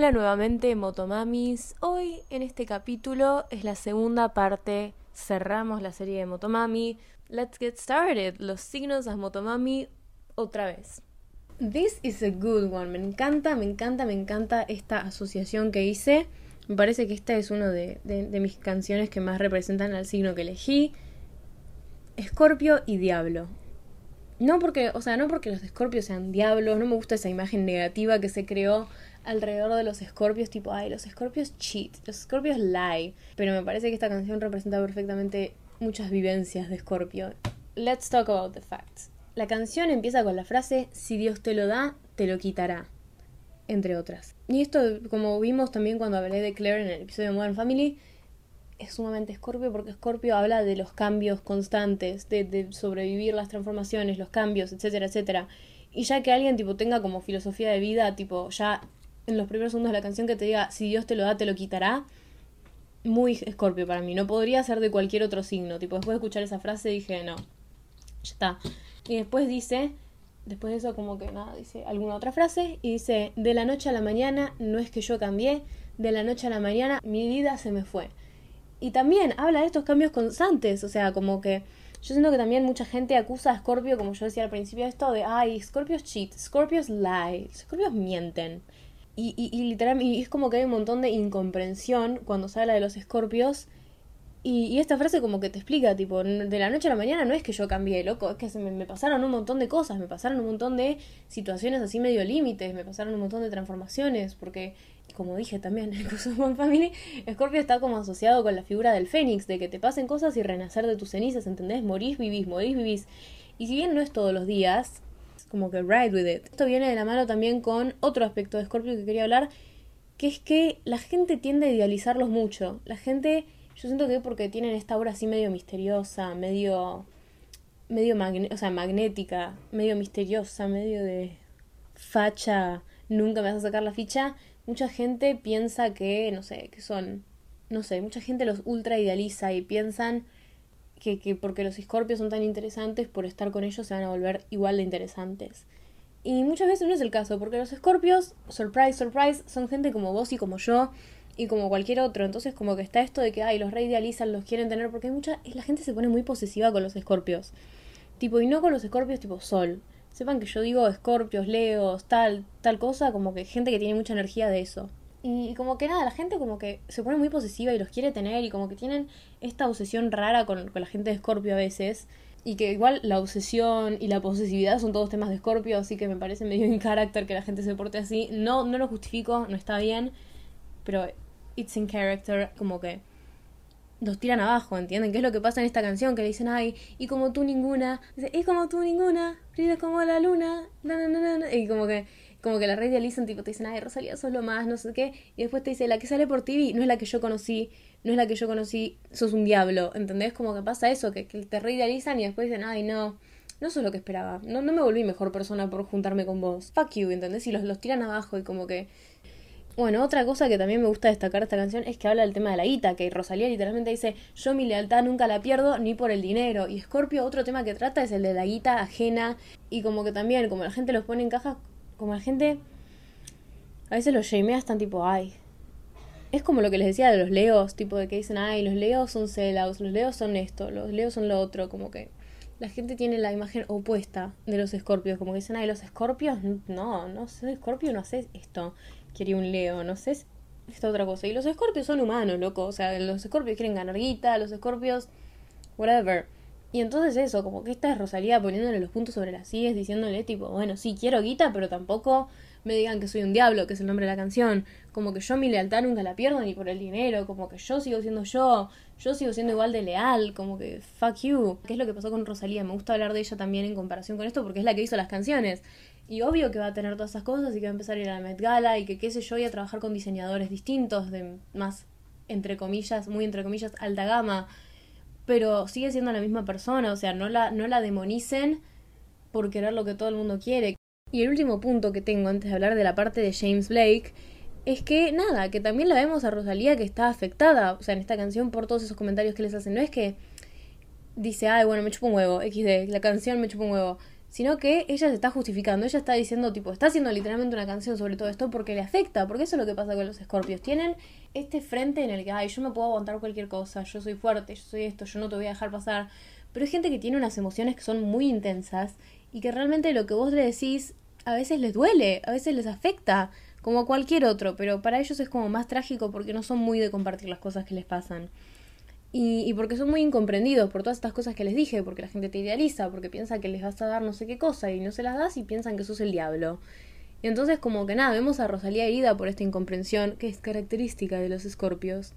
Hola nuevamente Motomamis. Hoy en este capítulo es la segunda parte. Cerramos la serie de Motomami. Let's get started. Los signos de Motomami otra vez. This is a good one. Me encanta, me encanta, me encanta esta asociación que hice. Me parece que esta es una de, de mis canciones que más representan al signo que elegí. Escorpio y Diablo. No porque, o sea, no porque los escorpios sean diablos, no me gusta esa imagen negativa que se creó alrededor de los escorpios, tipo, ay, los escorpios cheat, los escorpios lie. Pero me parece que esta canción representa perfectamente muchas vivencias de escorpio. Let's talk about the facts. La canción empieza con la frase, si Dios te lo da, te lo quitará, entre otras. Y esto, como vimos también cuando hablé de Claire en el episodio de Modern Family, es sumamente Escorpio porque Escorpio habla de los cambios constantes, de, sobrevivir las transformaciones, los cambios, etcétera, etcétera. Y ya que alguien tipo tenga como filosofía de vida, tipo ya en los primeros segundos de la canción que te diga si Dios te lo da, te lo quitará, muy Escorpio para mí. No podría ser de cualquier otro signo. Tipo, después de escuchar esa frase dije, no, ya está. Y después dice, después de eso como que nada, dice alguna otra frase y dice, de la noche a la mañana no es que yo cambié, de la noche a la mañana mi vida se me fue y también habla de estos cambios constantes, o sea, como que yo siento que también mucha gente acusa a Scorpio, como yo decía al principio, esto de, ay, Scorpios cheat, Scorpios lie, Scorpios mienten. Y, y, y literalmente, y es como que hay un montón de incomprensión cuando se habla de los Scorpios y, esta frase como que te explica, tipo, de la noche a la mañana no es que yo cambié, loco, es que se me, pasaron un montón de cosas, me pasaron un montón de situaciones así medio límites, me pasaron un montón de transformaciones, porque, como dije también en el One Family, Scorpio está como asociado con la figura del Fénix, de que te pasen cosas y renacer de tus cenizas, ¿entendés? Morís, vivís, morís, vivís. Y si bien no es todos los días, como que ride with it. Esto viene de la mano también con otro aspecto de Scorpio que quería hablar, que es que la gente tiende a idealizarlos mucho. La gente yo siento que porque tienen esta obra así medio misteriosa, medio. medio o sea, magnética, medio misteriosa, medio de facha, nunca me vas a sacar la ficha. Mucha gente piensa que, no sé, que son. No sé, mucha gente los ultra idealiza y piensan que, que porque los escorpios son tan interesantes, por estar con ellos se van a volver igual de interesantes. Y muchas veces no es el caso, porque los escorpios, surprise, surprise, son gente como vos y como yo, y como cualquier otro. Entonces como que está esto de que, ay, los reidealizan, los quieren tener, porque hay mucha, la gente se pone muy posesiva con los escorpios. Tipo, y no con los escorpios tipo sol. Sepan que yo digo escorpios, leos, tal, tal cosa, como que gente que tiene mucha energía de eso. Y como que nada, la gente como que se pone muy posesiva y los quiere tener y como que tienen esta obsesión rara con, la gente de escorpio a veces. Y que igual la obsesión y la posesividad son todos temas de escorpio, así que me parece medio en carácter que la gente se porte así. No, no lo justifico, no está bien pero it's in character, como que los tiran abajo, ¿entienden? ¿Qué es lo que pasa en esta canción? Que le dicen, ay, y como tú ninguna, y como tú ninguna, brillas como la luna, y como que, como que la red idealizan, tipo, te dicen, ay, Rosalía, sos lo más, no sé qué, y después te dice, la que sale por TV no es la que yo conocí, no es la que yo conocí, sos un diablo, ¿entendés? Como que pasa eso, que, que te reidealizan y después dicen, ay, no, no sos lo que esperaba, no, no me volví mejor persona por juntarme con vos, fuck you, ¿entendés? Y los, los tiran abajo y como que bueno, otra cosa que también me gusta destacar de esta canción es que habla del tema de la guita, que Rosalía literalmente dice, yo mi lealtad nunca la pierdo ni por el dinero. Y Scorpio, otro tema que trata es el de la guita ajena. Y como que también, como la gente los pone en cajas, como la gente a veces los shamea están tipo, ay. Es como lo que les decía de los leos, tipo de que dicen, ay, los leos son sellouts, los leos son esto, los leos son lo otro, como que la gente tiene la imagen opuesta de los escorpios, como que dicen, ay, los escorpios, no, no sé, escorpio no hace esto quería un Leo, no sé, esta otra cosa. Y los escorpios son humanos, loco, o sea, los escorpios quieren ganar guita, los escorpios, whatever. Y entonces eso, como que esta es Rosalía poniéndole los puntos sobre las sillas, diciéndole tipo, bueno, sí, quiero guita, pero tampoco me digan que soy un diablo, que es el nombre de la canción. Como que yo mi lealtad nunca la pierdo ni por el dinero, como que yo sigo siendo yo, yo sigo siendo igual de leal, como que fuck you. ¿Qué es lo que pasó con Rosalía? Me gusta hablar de ella también en comparación con esto porque es la que hizo las canciones. Y obvio que va a tener todas esas cosas y que va a empezar a ir a la Met Gala y que qué sé yo, y a trabajar con diseñadores distintos, de más, entre comillas, muy entre comillas, alta gama. Pero sigue siendo la misma persona, o sea, no la, no la demonicen por querer lo que todo el mundo quiere. Y el último punto que tengo antes de hablar de la parte de James Blake es que nada, que también la vemos a Rosalía que está afectada, o sea, en esta canción por todos esos comentarios que les hacen. No es que dice, ay, bueno, me chupo un huevo, XD, la canción me chupa un huevo sino que ella se está justificando, ella está diciendo, tipo, está haciendo literalmente una canción sobre todo esto porque le afecta, porque eso es lo que pasa con los escorpios. Tienen este frente en el que, ay, yo me puedo aguantar cualquier cosa, yo soy fuerte, yo soy esto, yo no te voy a dejar pasar. Pero hay gente que tiene unas emociones que son muy intensas y que realmente lo que vos le decís a veces les duele, a veces les afecta, como cualquier otro, pero para ellos es como más trágico porque no son muy de compartir las cosas que les pasan. Y, porque son muy incomprendidos por todas estas cosas que les dije, porque la gente te idealiza, porque piensa que les vas a dar no sé qué cosa y no se las das y piensan que sos el diablo. Y entonces como que nada, vemos a Rosalía herida por esta incomprensión que es característica de los escorpios.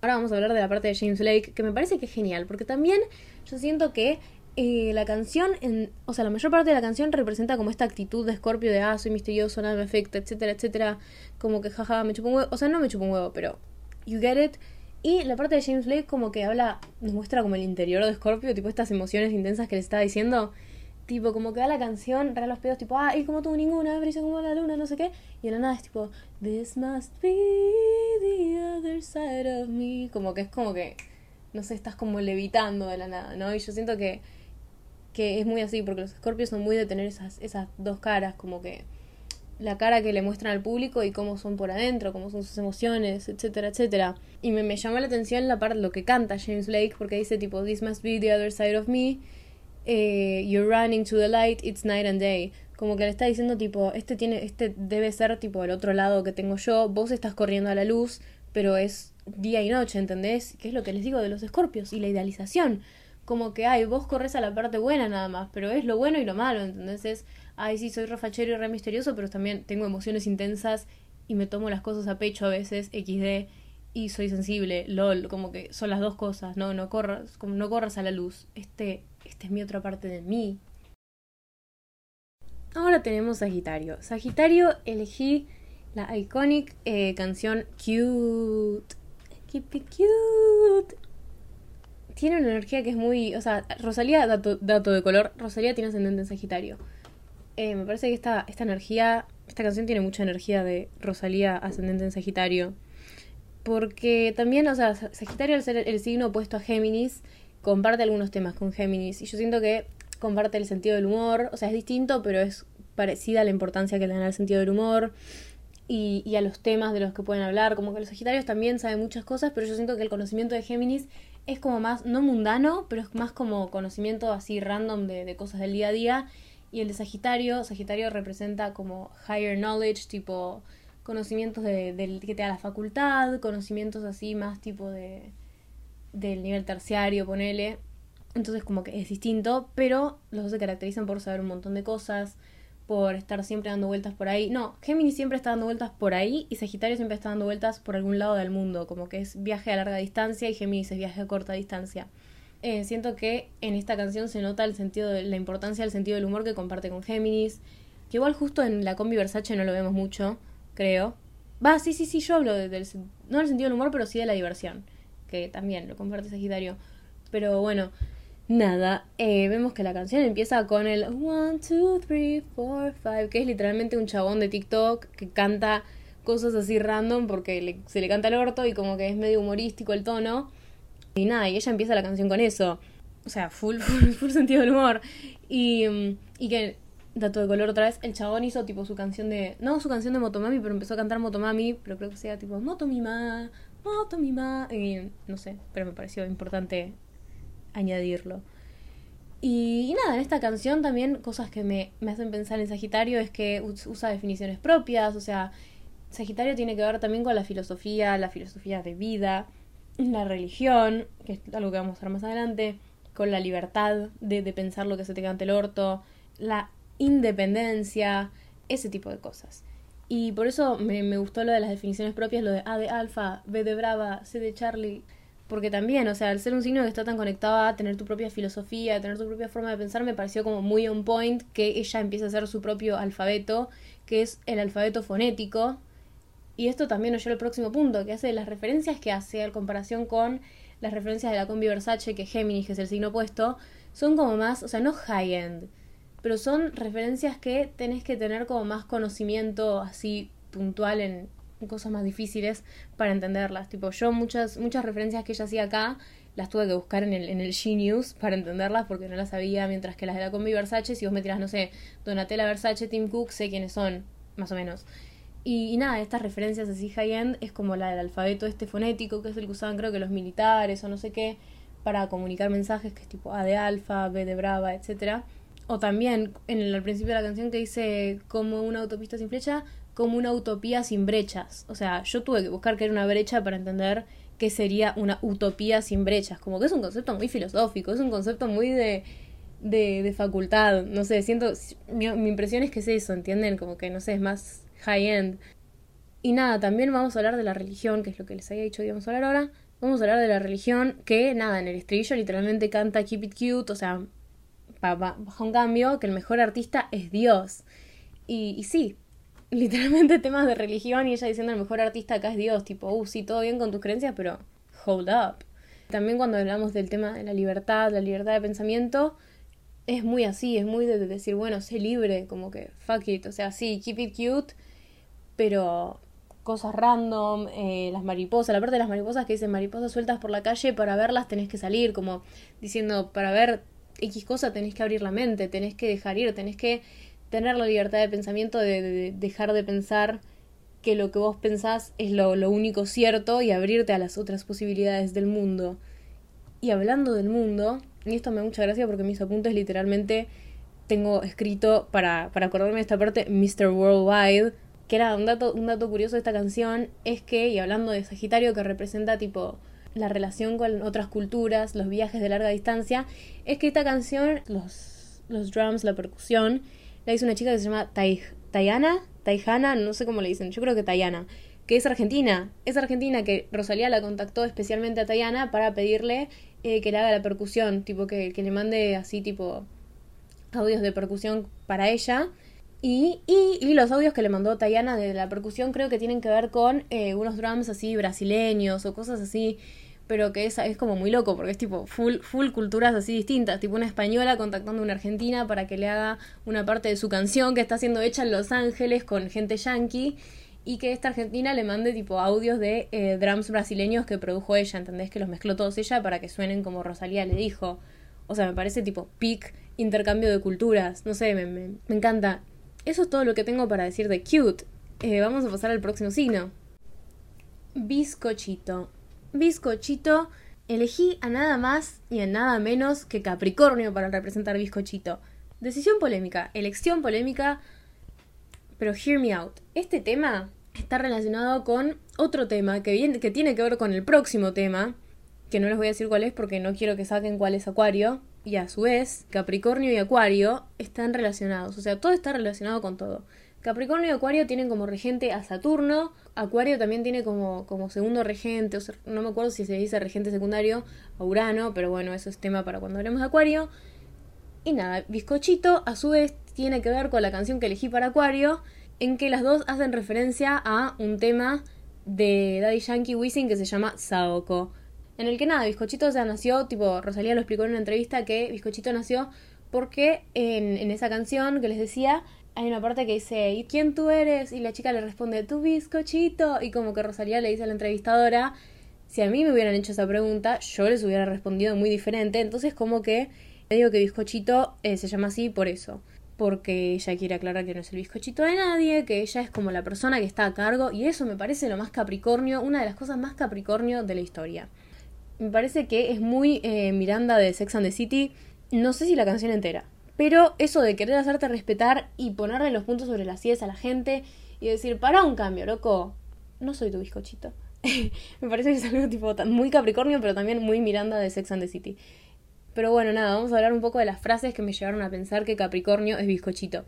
Ahora vamos a hablar de la parte de James Lake, que me parece que es genial, porque también yo siento que eh, la canción, en, o sea, la mayor parte de la canción representa como esta actitud de Scorpio de, ah, soy misterioso, nada me afecta, etcétera, etcétera, como que jaja, me chupo un huevo, o sea, no me chupo un huevo, pero, you get it, y la parte de James Blake como que habla, nos muestra como el interior de Scorpio, tipo estas emociones intensas que le estaba diciendo. Tipo, como que da la canción, da los pedos, tipo, ah, y como tú ninguna, brilla como la luna, no sé qué. Y en la nada es tipo, this must be the other side of me. Como que es como que, no sé, estás como levitando de la nada, ¿no? Y yo siento que, que es muy así, porque los Scorpios son muy de tener esas, esas dos caras, como que la cara que le muestran al público y cómo son por adentro, cómo son sus emociones, etcétera, etcétera. Y me, me llamó la atención la parte lo que canta James Blake porque dice tipo This must be the other side of me. Eh, you're running to the light, it's night and day. Como que le está diciendo tipo, este tiene, este debe ser tipo el otro lado que tengo yo, vos estás corriendo a la luz, pero es día y noche, ¿entendés? Que es lo que les digo de los escorpios y la idealización. Como que, ay, vos corres a la parte buena nada más, pero es lo bueno y lo malo, ¿entendés? Es, ay, sí, soy refachero y re misterioso, pero también tengo emociones intensas y me tomo las cosas a pecho a veces, XD, y soy sensible, lol, como que son las dos cosas, no, no corras, como no corras a la luz. Este, este es mi otra parte de mí. Ahora tenemos Sagitario. Sagitario elegí la iconic eh, canción Cute. Keep it cute. Tiene una energía que es muy. O sea, Rosalía, dato, dato de color, Rosalía tiene ascendente en Sagitario. Eh, me parece que esta, esta energía, esta canción tiene mucha energía de Rosalía ascendente en Sagitario. Porque también, o sea, Sagitario al ser el signo opuesto a Géminis, comparte algunos temas con Géminis. Y yo siento que comparte el sentido del humor. O sea, es distinto, pero es parecida a la importancia que le dan al sentido del humor. Y, y, a los temas de los que pueden hablar. Como que los Sagitarios también saben muchas cosas, pero yo siento que el conocimiento de Géminis es como más, no mundano, pero es más como conocimiento así random de, de cosas del día a día. Y el de Sagitario, Sagitario representa como higher knowledge, tipo conocimientos de, del que te da la facultad, conocimientos así más tipo de del nivel terciario, ponele. Entonces como que es distinto, pero los dos se caracterizan por saber un montón de cosas, por estar siempre dando vueltas por ahí. No, Géminis siempre está dando vueltas por ahí y Sagitario siempre está dando vueltas por algún lado del mundo, como que es viaje a larga distancia y Géminis es viaje a corta distancia. Eh, siento que en esta canción se nota el sentido de la importancia del sentido del humor que comparte con Géminis. Que igual justo en la combi Versace no lo vemos mucho, creo. Va, sí, sí, sí, yo hablo del, no del sentido del humor, pero sí de la diversión. Que también lo comparte Sagitario. Pero bueno, nada. Eh, vemos que la canción empieza con el 1, 2, 3, 4, 5, que es literalmente un chabón de TikTok que canta cosas así random porque se le canta el orto y como que es medio humorístico el tono. Y nada, y ella empieza la canción con eso. O sea, full, full, sentido del humor. Y, mm, y que, dato de color otra vez, el chabón hizo tipo su canción de. No su canción de Motomami, pero empezó a cantar Motomami, pero creo que sea tipo Motomima, Motomima. Y no sé, pero me pareció importante añadirlo. Y, nada, en esta canción también cosas que me, me hacen pensar en Sagitario es que usa definiciones propias, o sea, Sagitario tiene que ver también con la filosofía, la filosofía de vida la religión, que es algo que vamos a ver más adelante, con la libertad de, de pensar lo que se te cante el orto, la independencia, ese tipo de cosas. Y por eso me, me, gustó lo de las definiciones propias, lo de A de alfa, B de brava, C de Charlie, porque también, o sea, al ser un signo que está tan conectado a tener tu propia filosofía, a tener tu propia forma de pensar, me pareció como muy on point que ella empiece a hacer su propio alfabeto, que es el alfabeto fonético, y esto también nos lleva al próximo punto, que hace las referencias que hace en comparación con las referencias de la combi Versace, que Géminis, que es el signo opuesto, son como más, o sea, no high-end, pero son referencias que tenés que tener como más conocimiento así puntual en cosas más difíciles para entenderlas. Tipo, yo muchas, muchas referencias que ella hacía acá las tuve que buscar en el, en el G-News para entenderlas porque no las sabía, mientras que las de la combi Versace, si vos me tirás, no sé, Donatella Versace, Tim Cook, sé quiénes son, más o menos. Y, nada, estas referencias así high-end es como la del alfabeto este fonético, que es el que usaban creo que los militares o no sé qué, para comunicar mensajes, que es tipo A de alfa, B de brava, etcétera. O también en el, principio de la canción que dice como una autopista sin flecha, como una utopía sin brechas. O sea, yo tuve que buscar que era una brecha para entender qué sería una utopía sin brechas. Como que es un concepto muy filosófico, es un concepto muy de, de, facultad. No sé, siento, mi, mi impresión es que es eso, ¿entienden? Como que, no sé, es más high-end. Y nada, también vamos a hablar de la religión, que es lo que les había dicho que a hablar ahora. Vamos a hablar de la religión que, nada, en el estribillo literalmente canta Keep It Cute, o sea, baja un cambio, que el mejor artista es Dios. Y, y sí, literalmente temas de religión y ella diciendo el mejor artista acá es Dios, tipo, uh, sí, todo bien con tus creencias, pero hold up. También cuando hablamos del tema de la libertad, la libertad de pensamiento, es muy así, es muy de, decir, bueno, sé libre, como que fuck it, o sea, sí, keep it cute, pero cosas random, eh, las mariposas, la parte de las mariposas que dicen mariposas sueltas por la calle, para verlas tenés que salir, como diciendo, para ver X cosa tenés que abrir la mente, tenés que dejar ir, tenés que tener la libertad de pensamiento de, dejar de pensar que lo que vos pensás es lo, único cierto y abrirte a las otras posibilidades del mundo. Y hablando del mundo, y esto me da mucha gracia porque mis apuntes literalmente tengo escrito para, para acordarme de esta parte Mr. Worldwide, que era un dato, un dato curioso de esta canción, es que, y hablando de Sagitario, que representa tipo la relación con otras culturas, los viajes de larga distancia, es que esta canción, los, los drums, la percusión, la hizo una chica que se llama Tayana, Tayana, no sé cómo le dicen, yo creo que Tayana, que es argentina. Es argentina que Rosalía la contactó especialmente a Tayana para pedirle eh, que le haga la percusión, tipo que, que le mande así tipo audios de percusión para ella y, y, los audios que le mandó Tayana de la percusión creo que tienen que ver con eh, unos drums así brasileños o cosas así, pero que es, es como muy loco porque es tipo full, full culturas así distintas, tipo una española contactando a una argentina para que le haga una parte de su canción que está siendo hecha en Los Ángeles con gente yankee y que esta argentina le mande tipo audios de eh, drums brasileños que produjo ella, ¿entendés? Que los mezcló todos ella para que suenen como Rosalía le dijo. O sea, me parece tipo peak intercambio de culturas, no sé, me, me, me encanta. Eso es todo lo que tengo para decir de cute. Eh, vamos a pasar al próximo signo. Bizcochito. Bizcochito. Elegí a nada más y a nada menos que Capricornio para representar bizcochito. Decisión polémica, elección polémica, pero hear me out. Este tema está relacionado con otro tema que, viene, que tiene que ver con el próximo tema, que no les voy a decir cuál es porque no quiero que saquen cuál es Acuario, y a su vez Capricornio y Acuario están relacionados, o sea, todo está relacionado con todo. Capricornio y Acuario tienen como regente a Saturno, Acuario también tiene como, como segundo regente, o no me acuerdo si se dice regente secundario a Urano, pero bueno, eso es tema para cuando hablemos de Acuario. Y nada, Bizcochito a su vez tiene que ver con la canción que elegí para Acuario, en que las dos hacen referencia a un tema de Daddy Yankee Wisin que se llama Saoko en el que nada, Bizcochito ya nació, tipo, Rosalía lo explicó en una entrevista que Bizcochito nació porque en, en esa canción que les decía, hay una parte que dice, ¿y quién tú eres? Y la chica le responde, tu bizcochito. Y como que Rosalía le dice a la entrevistadora, si a mí me hubieran hecho esa pregunta, yo les hubiera respondido muy diferente. Entonces como que le digo que bizcochito eh, se llama así por eso. Porque ella quiere aclarar que no es el bizcochito de nadie, que ella es como la persona que está a cargo. Y eso me parece lo más capricornio, una de las cosas más capricornio de la historia me parece que es muy eh, Miranda de Sex and the City. No sé si la canción entera. Pero eso de querer hacerte respetar y ponerle los puntos sobre las sillas a la gente y decir, para un cambio, loco. No soy tu bizcochito. me parece que es algo tipo muy Capricornio, pero también muy Miranda de Sex and the City. Pero bueno, nada, vamos a hablar un poco de las frases que me llevaron a pensar que Capricornio es bizcochito.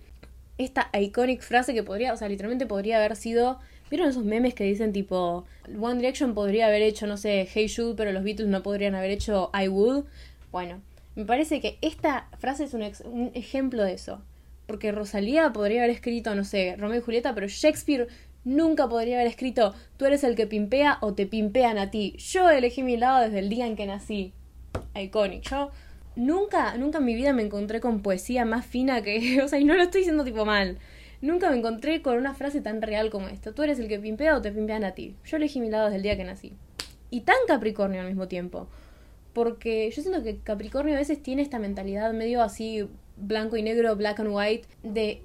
Esta iconic frase que podría, o sea, literalmente podría haber sido ¿Vieron esos memes que dicen tipo, One Direction podría haber hecho, no sé, Hey Jude, pero los Beatles no podrían haber hecho I Would? Bueno, me parece que esta frase es un, un ejemplo de eso. Porque Rosalía podría haber escrito, no sé, Romeo y Julieta, pero Shakespeare nunca podría haber escrito, tú eres el que pimpea o te pimpean a ti. Yo elegí mi lado desde el día en que nací. Iconic. Yo nunca, nunca en mi vida me encontré con poesía más fina que, o sea, y no lo estoy diciendo tipo mal. Nunca me encontré con una frase tan real como esta. Tú eres el que pimpea o te pimpean a ti. Yo elegí mi lado desde el día que nací. Y tan Capricornio al mismo tiempo. Porque yo siento que Capricornio a veces tiene esta mentalidad medio así blanco y negro, black and white, de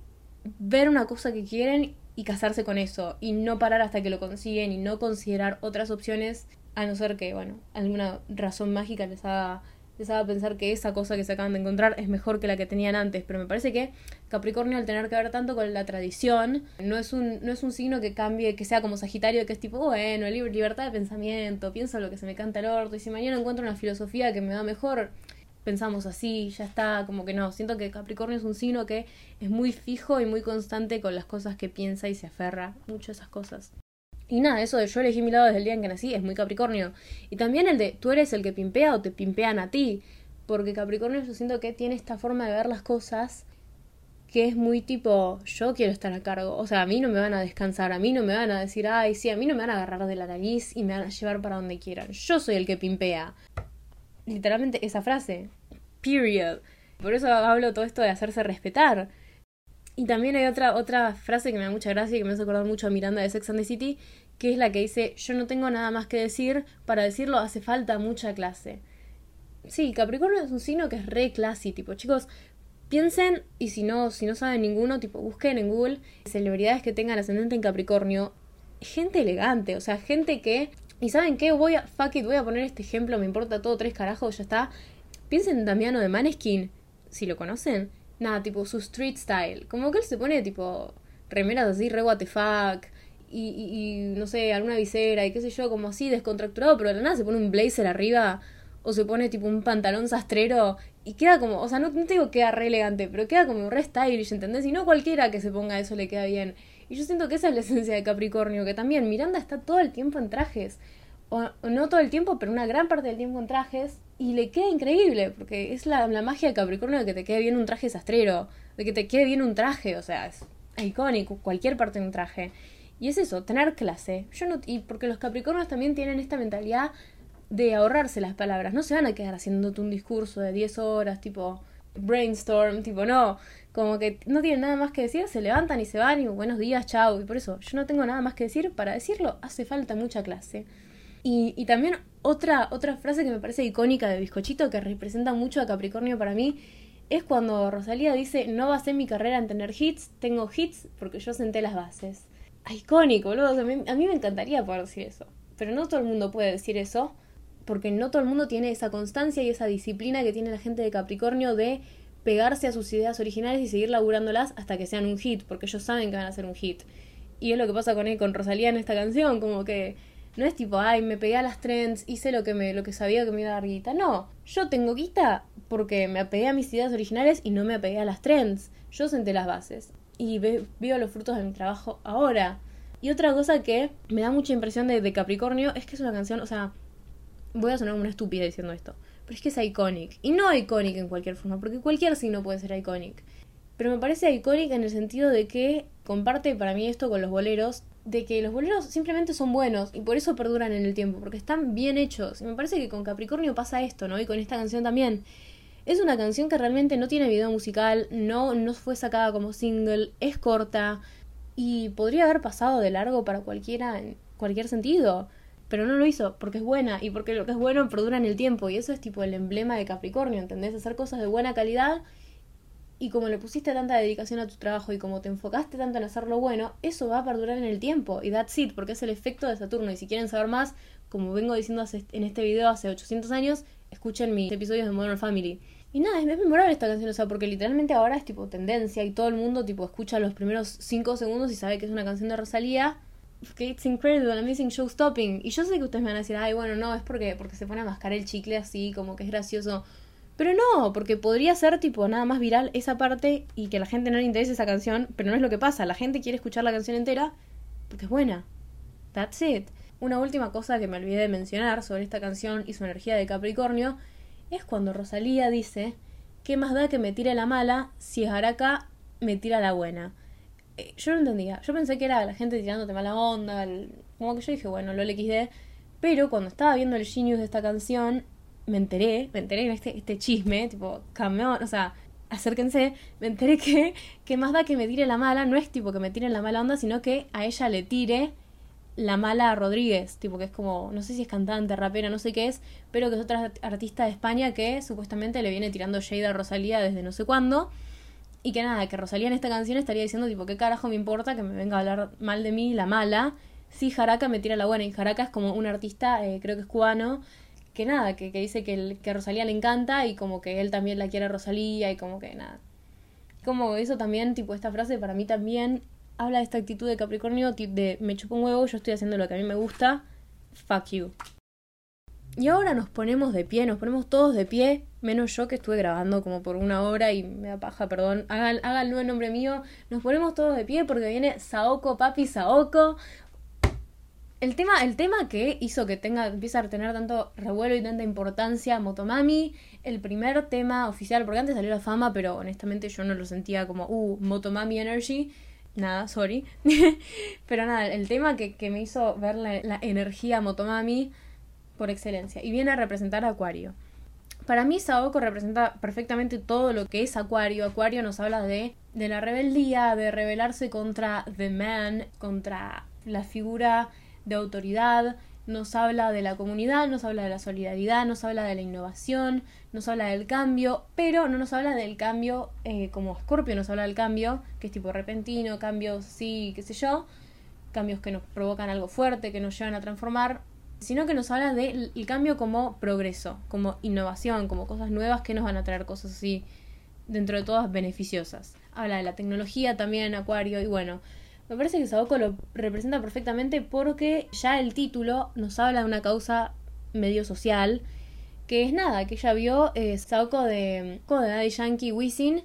ver una cosa que quieren y casarse con eso y no parar hasta que lo consiguen y no considerar otras opciones a no ser que, bueno, alguna razón mágica les haga, les haga pensar que esa cosa que se acaban de encontrar es mejor que la que tenían antes. Pero me parece que Capricornio, al tener que ver tanto con la tradición, no es un, no es un signo que cambie, que sea como Sagitario, que es tipo, bueno, libertad de pensamiento, pienso lo que se me canta el orto, y si mañana encuentro una filosofía que me va mejor, pensamos así, ya está, como que no. Siento que Capricornio es un signo que es muy fijo y muy constante con las cosas que piensa y se aferra mucho a esas cosas. Y nada, eso de yo elegí mi lado desde el día en que nací es muy Capricornio. Y también el de tú eres el que pimpea o te pimpean a ti. Porque Capricornio yo siento que tiene esta forma de ver las cosas que es muy tipo, yo quiero estar a cargo. O sea, a mí no me van a descansar, a mí no me van a decir, ay, sí, a mí no me van a agarrar de la nariz y me van a llevar para donde quieran. Yo soy el que pimpea. Literalmente esa frase. Period. Por eso hablo todo esto de hacerse respetar. Y también hay otra, otra frase que me da mucha gracia y que me hace acordar mucho a Miranda de Sex and the City, que es la que dice, yo no tengo nada más que decir, para decirlo hace falta mucha clase. Sí, Capricornio es un signo que es re classy, tipo, chicos, piensen, y si no, si no saben ninguno, tipo, busquen en Google celebridades que tengan ascendente en Capricornio, gente elegante, o sea, gente que, y saben qué, voy a, fuck it, voy a poner este ejemplo, me importa todo, tres carajos, ya está. Piensen en Damiano de Maneskin, si lo conocen nada, tipo su street style. Como que él se pone tipo remeras así, re what the fuck. Y, y, no sé, alguna visera y qué sé yo, como así descontracturado, pero de la nada se pone un blazer arriba o se pone tipo un pantalón sastrero y queda como, o sea, no, no te digo que queda re elegante, pero queda como re stylish, ¿entendés? Y no cualquiera que se ponga eso le queda bien. Y yo siento que esa es la esencia de Capricornio, que también Miranda está todo el tiempo en trajes. No todo el tiempo, pero una gran parte del tiempo en trajes y le queda increíble, porque es la, magia de Capricornio de que te quede bien un traje sastrero, de que te quede bien un traje, o sea, es icónico, cualquier parte de un traje. Y es eso, tener clase. Yo no, y porque los Capricornios también tienen esta mentalidad de ahorrarse las palabras. No se van a quedar haciéndote un discurso de 10 horas, tipo brainstorm, tipo no. Como que no tienen nada más que decir, se levantan y se van y buenos días, chao. Y por eso yo no tengo nada más que decir. Para decirlo hace falta mucha clase. Y, y también otra, otra frase que me parece icónica de Bizcochito, que representa mucho a Capricornio para mí, es cuando Rosalía dice, no basé mi carrera en tener hits, tengo hits porque yo senté las bases. Icónico, boludo. a, mí, a me encantaría poder decir eso. Pero no todo el mundo puede decir eso, porque no todo el mundo tiene esa constancia y esa disciplina que tiene la gente de Capricornio de pegarse a sus ideas originales y seguir laburándolas hasta que sean un hit, porque ellos saben que van a ser un hit. Y es lo que pasa con él, con Rosalía en esta canción, como que no es tipo, ay, me pegué a las trends, hice lo que, me, lo que sabía que me iba a dar guita. No, yo tengo guita porque me apegué a mis ideas originales y no me apegué a las trends. Yo senté las bases y veo los frutos de mi trabajo ahora. Y otra cosa que me da mucha impresión de, Capricornio es que es una canción, o sea, voy a sonar una estúpida diciendo esto, pero es que es iconic. Y no iconic en cualquier forma, porque cualquier signo puede ser iconic. Pero me parece iconic en el sentido de que comparte para mí esto con los boleros, de que los boleros simplemente son buenos y por eso perduran en el tiempo, porque están bien hechos. Y me parece que con Capricornio pasa esto, ¿no? Y con esta canción también. Es una canción que realmente no tiene video musical, no, no fue sacada como single, es corta y podría haber pasado de largo para cualquiera en cualquier sentido. Pero no lo hizo, porque es buena y porque lo que es bueno perdura en el tiempo. Y eso es tipo el emblema de Capricornio, ¿entendés? Hacer cosas de buena calidad y como le pusiste tanta dedicación a tu trabajo y como te enfocaste tanto en hacerlo bueno, eso va a perdurar en el tiempo. Y that's it, porque es el efecto de Saturno. Y si quieren saber más, como vengo diciendo en este video hace 800 años, escuchen mis episodios de Modern Family. Y nada, es memorable esta canción, o sea, porque literalmente ahora es tipo tendencia y todo el mundo tipo escucha los primeros 5 segundos y sabe que es una canción de Rosalía. Que it's incredible, amazing show stopping. Y yo sé que ustedes me van a decir, ay, bueno, no, es porque, porque se pone a mascar el chicle así, como que es gracioso. Pero no, porque podría ser tipo nada más viral esa parte y que la gente no le interese esa canción, pero no es lo que pasa. La gente quiere escuchar la canción entera porque es buena. That's it. Una última cosa que me olvidé de mencionar sobre esta canción y su energía de Capricornio es cuando Rosalía dice, ¿qué más da que me tire la mala si es Araca me tira la buena? Eh, yo no entendía, yo pensé que era la gente tirándote mala onda, como que yo dije, bueno, lo XD, pero cuando estaba viendo el genius de esta canción, me enteré, me enteré en este, este chisme, tipo, camión, o sea, acérquense, me enteré que, que más da que me tire la mala, no es tipo que me tire la mala onda, sino que a ella le tire la mala Rodríguez, tipo que es como, no sé si es cantante, rapera, no sé qué es, pero que es otra artista de España que supuestamente le viene tirando shade a Rosalía desde no sé cuándo. Y que nada, que Rosalía en esta canción estaría diciendo tipo, ¿qué carajo me importa que me venga a hablar mal de mí, la mala? Si Jaraka me tira la buena. Y Jaraka es como un artista, eh, creo que es cubano, que nada, que, que dice que, el, que Rosalía le encanta y como que él también la quiere a Rosalía y como que nada. Como eso también, tipo, esta frase para mí también habla de esta actitud de Capricornio, de me chupo un huevo, yo estoy haciendo lo que a mí me gusta, fuck you. Y ahora nos ponemos de pie, nos ponemos todos de pie, menos yo que estuve grabando como por una hora y me da paja, perdón, háganlo en nombre mío. Nos ponemos todos de pie porque viene Saoko, papi Saoko. El tema, el tema que hizo que tenga, empiece a tener tanto revuelo y tanta importancia Motomami, el primer tema oficial, porque antes salió la fama, pero honestamente yo no lo sentía como, uh, Motomami Energy, nada, sorry. pero nada, el tema que, que me hizo ver la, energía Motomami por excelencia. Y viene a representar a Acuario. Para mí Saoko representa perfectamente todo lo que es Acuario. Acuario nos habla de, de la rebeldía, de rebelarse contra The Man, contra la figura de autoridad, nos habla de la comunidad, nos habla de la solidaridad, nos habla de la innovación, nos habla del cambio, pero no nos habla del cambio eh, como Scorpio nos habla del cambio, que es tipo repentino, cambios sí, qué sé yo, cambios que nos provocan algo fuerte, que nos llevan a transformar, sino que nos habla del cambio como progreso, como innovación, como cosas nuevas que nos van a traer cosas así, dentro de todas beneficiosas. Habla de la tecnología también en Acuario y bueno, me parece que Saoko lo representa perfectamente porque ya el título nos habla de una causa medio social, que es nada, que ella vio eh, Saoko de, de Daddy Yankee Wisin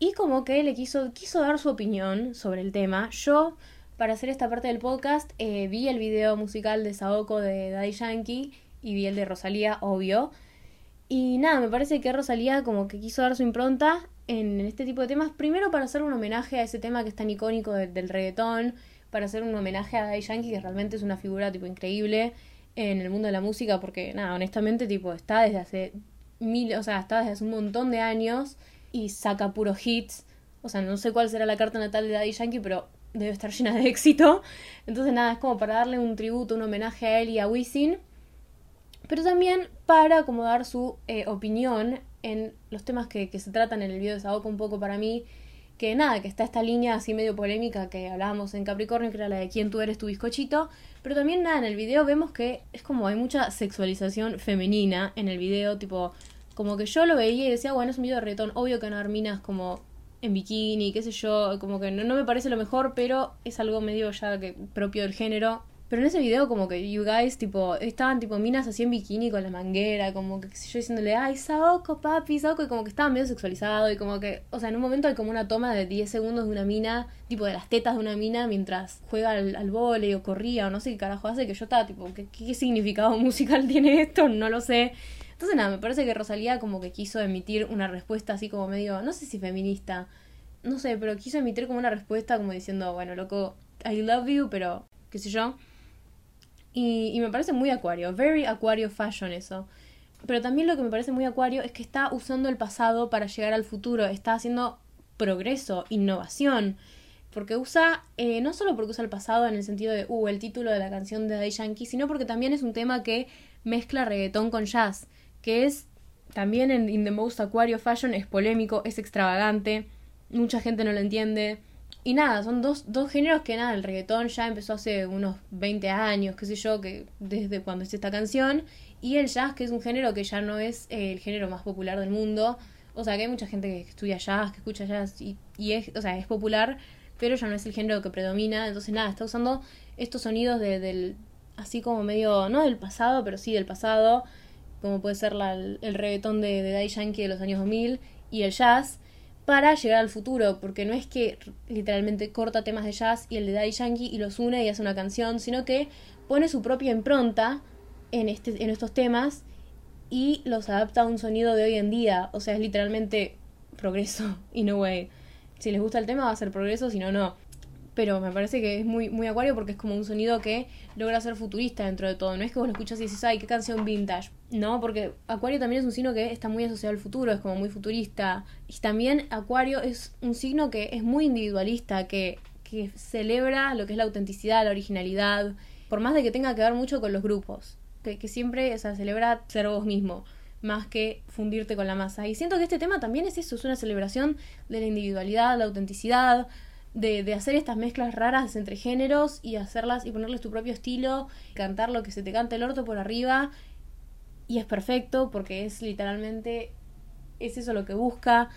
y como que le quiso, quiso dar su opinión sobre el tema. Yo para hacer esta parte del podcast eh, vi el video musical de Saoko de Daddy Yankee y vi el de Rosalía, obvio. Y nada, me parece que Rosalía como que quiso dar su impronta en, este tipo de temas. Primero para hacer un homenaje a ese tema que es tan icónico del reggaetón, para hacer un homenaje a Daddy Yankee, que realmente es una figura tipo increíble en el mundo de la música, porque nada, honestamente tipo está desde hace mil, o sea, está desde hace un montón de años y saca puros hits. O sea, no sé cuál será la carta natal de Daddy Yankee, pero debe estar llena de éxito. Entonces nada, es como para darle un tributo, un homenaje a él y a Wisin. Pero también para como dar su eh, opinión en los temas que, se tratan en el video de Saoko un poco para mí. Que nada, que está esta línea así medio polémica que hablábamos en Capricornio, que era la de quién tú eres tu bizcochito. Pero también nada, en el video vemos que es como hay mucha sexualización femenina en el video, tipo, como que yo lo veía y decía, bueno, es un video de retón, obvio que no arminas como en bikini, qué sé yo, como que no, no, me parece lo mejor, pero es algo medio ya que propio del género. Pero en ese video como que you guys, tipo, estaban tipo minas así en bikini con la manguera, como que qué sé yo diciéndole, ay, Saoko, papi, Saoko, y como que estaba medio sexualizado y como que, o sea, en un momento hay como una toma de 10 segundos de una mina, tipo de las tetas de una mina mientras juega al, al vole o corría o no sé qué carajo hace, que yo estaba tipo, ¿qué, qué significado musical tiene esto? No lo sé. Entonces nada, me parece que Rosalía como que quiso emitir una respuesta así como medio, no sé si feminista, no sé, pero quiso emitir como una respuesta como diciendo, bueno, loco, I love you, pero qué sé yo. Y, y me parece muy acuario, very acuario fashion eso. Pero también lo que me parece muy acuario es que está usando el pasado para llegar al futuro, está haciendo progreso, innovación. Porque usa, eh, no solo porque usa el pasado en el sentido de, uh, el título de la canción de Daddy Yankee, sino porque también es un tema que mezcla reggaetón con jazz que es también en the Most Aquario Fashion es polémico, es extravagante, mucha gente no lo entiende. Y nada, son dos, dos géneros que nada, el reggaetón ya empezó hace unos 20 años, qué sé yo, que desde cuando es esta canción, y el jazz, que es un género que ya no es el género más popular del mundo. O sea, que hay mucha gente que estudia jazz, que escucha jazz, y, y es, o sea, es popular, pero ya no es el género que predomina. Entonces, nada, está usando estos sonidos de, del, así como medio, no del pasado, pero sí del pasado, como puede ser la, el, reggaetón de, de Daddy Yankee de los años 2000 y el jazz, para llegar al futuro, porque no es que literalmente corta temas de jazz y el de Daddy Yankee y los une y hace una canción, sino que pone su propia impronta en, este, en estos temas y los adapta a un sonido de hoy en día. O sea, es literalmente progreso, in a way. Si les gusta el tema va a ser progreso, si no, no pero me parece que es muy, muy acuario porque es como un sonido que logra ser futurista dentro de todo. No es que vos lo escuchas y dices, ay, qué canción vintage. No, porque Acuario también es un signo que está muy asociado al futuro, es como muy futurista. Y también Acuario es un signo que es muy individualista, que, que celebra lo que es la autenticidad, la originalidad, por más de que tenga que ver mucho con los grupos, que, que siempre, o sea, celebra ser vos mismo más que fundirte con la masa. Y siento que este tema también es eso, es una celebración de la individualidad, la autenticidad, de, de, hacer estas mezclas raras entre géneros y hacerlas y ponerles tu propio estilo, cantar lo que se te cante el orto por arriba. Y es perfecto porque es literalmente, es eso lo que busca.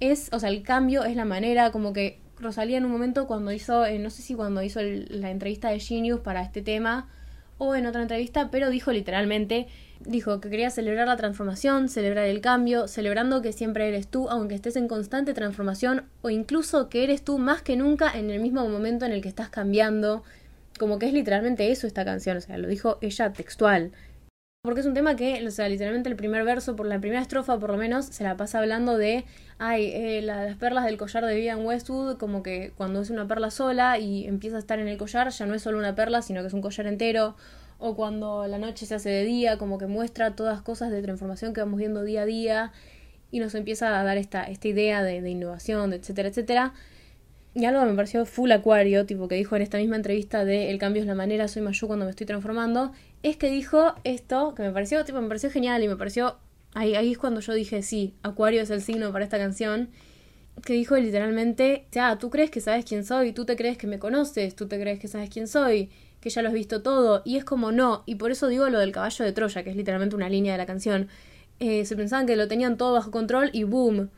Es, o sea, el cambio es la manera, como que Rosalía en un momento cuando hizo, eh, no sé si cuando hizo la entrevista de Genius para este tema o en otra entrevista, pero dijo literalmente Dijo que quería celebrar la transformación, celebrar el cambio, celebrando que siempre eres tú, aunque estés en constante transformación, o incluso que eres tú más que nunca en el mismo momento en el que estás cambiando. Como que es literalmente eso esta canción, o sea, lo dijo ella textual. Porque es un tema que, o sea, literalmente el primer verso, por la primera estrofa por lo menos, se la pasa hablando de, ay, eh, las perlas del collar de Vivian Westwood, como que cuando es una perla sola y empieza a estar en el collar, ya no es solo una perla, sino que es un collar entero o cuando la noche se hace de día, como que muestra todas cosas de transformación que vamos viendo día a día y nos empieza a dar esta, esta idea de, innovación, de etcétera, etcétera. Y algo me pareció full acuario, tipo que dijo en esta misma entrevista de El cambio es la manera, soy más cuando me estoy transformando, es que dijo esto, que me pareció, tipo, me pareció genial y me pareció, ahí, ahí es cuando yo dije, sí, acuario es el signo para esta canción, que dijo literalmente, ya, tú crees que sabes quién soy, tú te crees que me conoces, tú te crees que sabes quién soy, que ya lo has visto todo, y es como no, y por eso digo lo del caballo de Troya, que es literalmente una línea de la canción. Eh, se pensaban que lo tenían todo bajo control y boom,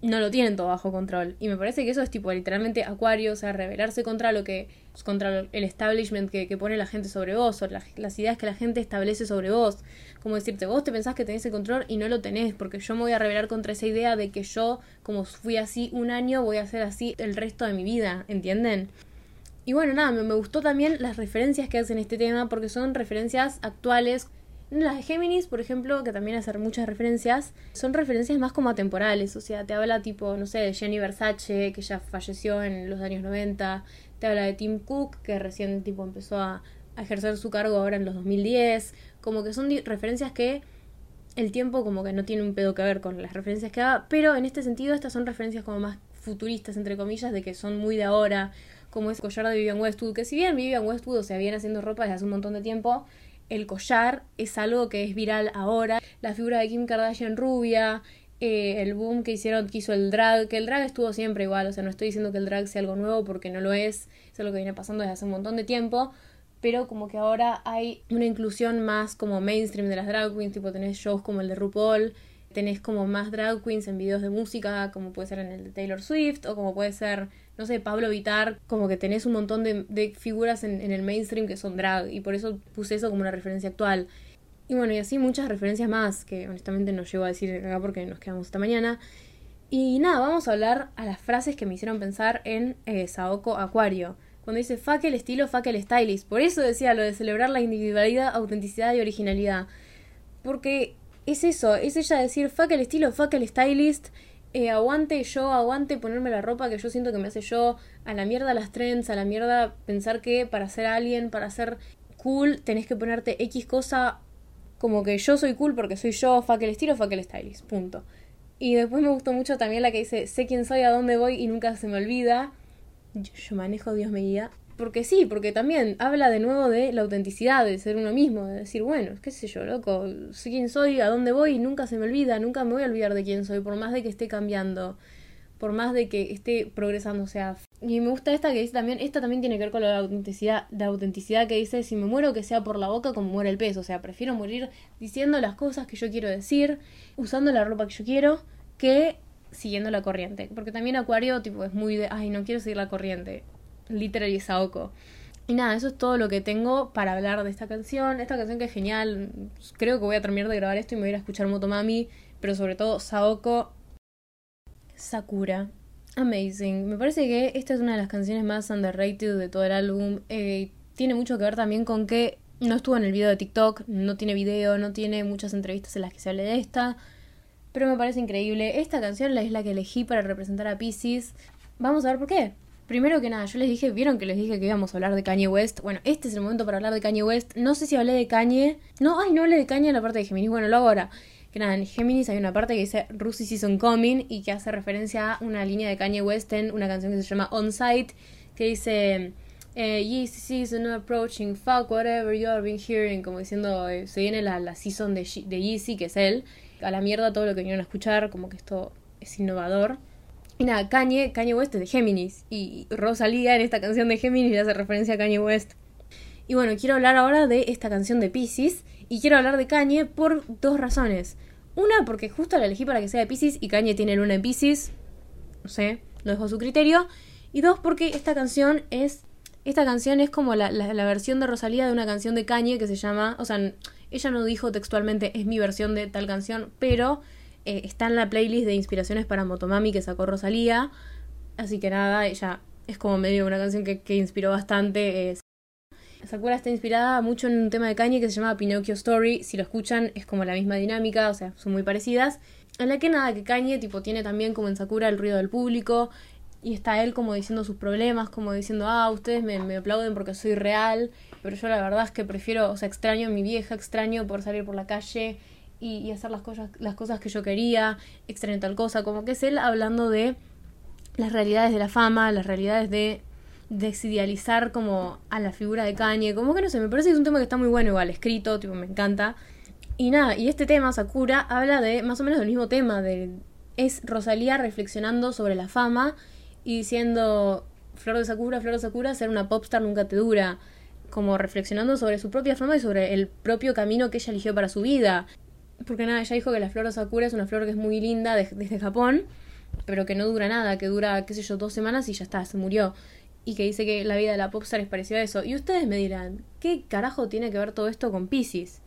no lo tienen todo bajo control. Y me parece que eso es tipo literalmente acuario, o sea, rebelarse contra lo que, contra el establishment que, pone la gente sobre vos, o las ideas que la gente establece sobre vos. Como decirte, vos te pensás que tenés el control y no lo tenés, porque yo me voy a rebelar contra esa idea de que yo, como fui así un año, voy a ser así el resto de mi vida, ¿entienden? Y bueno, nada, me, gustó también las referencias que hacen este tema porque son referencias actuales. Las de Géminis, por ejemplo, que también hacen muchas referencias, son referencias más como atemporales. O sea, te habla tipo, no sé, de Jenny Versace, que ya falleció en los años 90. Te habla de Tim Cook, que recién tipo empezó a, ejercer su cargo ahora en los 2010. Como que son referencias que el tiempo como que no tiene un pedo que ver con las referencias que da, pero en este sentido estas son referencias como más futuristas, entre comillas, de que son muy de ahora, como ese collar de Vivian Westwood, que si bien Vivian Westwood o sea, haciendo ropa desde hace un montón de tiempo, el collar es algo que es viral ahora. La figura de Kim Kardashian rubia, eh, el boom que hicieron, que hizo el drag, que el drag estuvo siempre igual, o sea, no estoy diciendo que el drag sea algo nuevo porque no lo es, es algo que viene pasando desde hace un montón de tiempo, pero como que ahora hay una inclusión más como mainstream de las drag queens, tipo tenés shows como el de RuPaul, tenés como más drag queens en videos de música, como puede ser en el de Taylor Swift, o como puede ser no sé, Pablo Vitar, como que tenés un montón de, figuras en, el mainstream que son drag, y por eso puse eso como una referencia actual. Y bueno, y así muchas referencias más, que honestamente no llego a decir acá porque nos quedamos esta mañana. Y nada, vamos a hablar a las frases que me hicieron pensar en eh, Saoko Acuario. Cuando dice fuck el estilo, fuck el stylist. Por eso decía lo de celebrar la individualidad, autenticidad y originalidad. Porque es eso, es ella decir fuck el estilo, fuck el stylist eh, aguante yo, aguante ponerme la ropa que yo siento que me hace yo, a la mierda las trends, a la mierda pensar que para ser alguien, para ser cool, tenés que ponerte X cosa como que yo soy cool porque soy yo, fuck el estilo, fuck el stylist, punto. Y después me gustó mucho también la que dice, sé quién soy, a dónde voy y nunca se me olvida. Yo, manejo, Dios me guía. Porque sí, porque también habla de nuevo de la autenticidad, de ser uno mismo, de decir, bueno, qué sé yo, loco, sé quién soy, a dónde voy nunca se me olvida, nunca me voy a olvidar de quién soy, por más de que esté cambiando, por más de que esté progresando, o sea. Y me gusta esta que dice también, esta también tiene que ver con la autenticidad, la autenticidad que dice, si me muero que sea por la boca como muere el peso, o sea, prefiero morir diciendo las cosas que yo quiero decir, usando la ropa que yo quiero, que siguiendo la corriente. Porque también Acuario, tipo, es muy de, ay, no quiero seguir la corriente Literally Saoko. Y nada, eso es todo lo que tengo para hablar de esta canción. Esta canción que es genial. Creo que voy a terminar de grabar esto y me voy a ir a escuchar Motomami. Pero sobre todo Saoko. Sakura. Amazing. Me parece que esta es una de las canciones más underrated de todo el álbum. Eh, tiene mucho que ver también con que no estuvo en el video de TikTok, no tiene video, no tiene muchas entrevistas en las que se hable de esta. Pero me parece increíble. Esta canción es la que elegí para representar a Pisces. Vamos a ver por qué. Primero que nada, yo les dije, vieron que les dije que íbamos a hablar de Kanye West. Bueno, este es el momento para hablar de Kanye West. No sé si hablé de Kanye. No, ay, no hablé de Kanye en la parte de Géminis. Bueno, lo hago ahora. Que nada, en Géminis hay una parte que dice Rusty Season Coming y que hace referencia a una línea de Kanye West en una canción que se llama On Site, que dice eh, Yeezy season approaching, fuck whatever you have been hearing, como diciendo, eh, se viene la, la season de, de Yeezy, que es él, a la mierda todo lo que vinieron a escuchar, como que esto es innovador. Y nada, Kanye, Kanye West es de Géminis, y Rosalía en esta canción de Géminis le hace referencia a Kanye West. Y bueno, quiero hablar ahora de esta canción de Pisces, y quiero hablar de Kanye por dos razones. Una, porque justo la elegí para que sea de Pisces, y Kanye tiene luna en Pisces, no sé, lo dejo a su criterio. Y dos, porque esta canción es esta canción es como la, la, versión de Rosalía de una canción de Kanye que se llama, o sea, ella no dijo textualmente es mi versión de tal canción, pero eh, está en la playlist de inspiraciones para Motomami que sacó Rosalía. Así que nada, ella es como medio una canción que, que inspiró bastante. Sakura está inspirada mucho en un tema de Kanye que se llama Pinocchio Story. Si lo escuchan, es como la misma dinámica, o sea, son muy parecidas. En la que nada, que Kanye tipo tiene también como en Sakura el ruido del público, y está él como diciendo sus problemas, como diciendo, ah, ustedes me, me, aplauden porque soy real, pero yo la verdad es que prefiero, o sea, extraño a mi vieja, extraño por salir por la calle y, hacer las cosas, las cosas que yo quería, extraño tal cosa, como que es él hablando de las realidades de la fama, las realidades de desidealizar como a la figura de Kanye, como que no sé, me parece que es un tema que está muy bueno igual, escrito, tipo, me encanta. Y nada, y este tema, Sakura, habla de más o menos del mismo tema, de es Rosalía reflexionando sobre la fama y diciendo, Flor de Sakura, Flor de Sakura, ser una popstar nunca te dura, como reflexionando sobre su propia fama y sobre el propio camino que ella eligió para su vida. Porque nada, ella dijo que la Flor Sakura es una flor que es muy linda desde Japón, pero que no dura nada, que dura, qué sé yo, dos semanas y ya está, se murió. Y que dice que la vida de la popstar es parecida a eso. Y ustedes me dirán, ¿qué carajo tiene que ver todo esto con Pisces?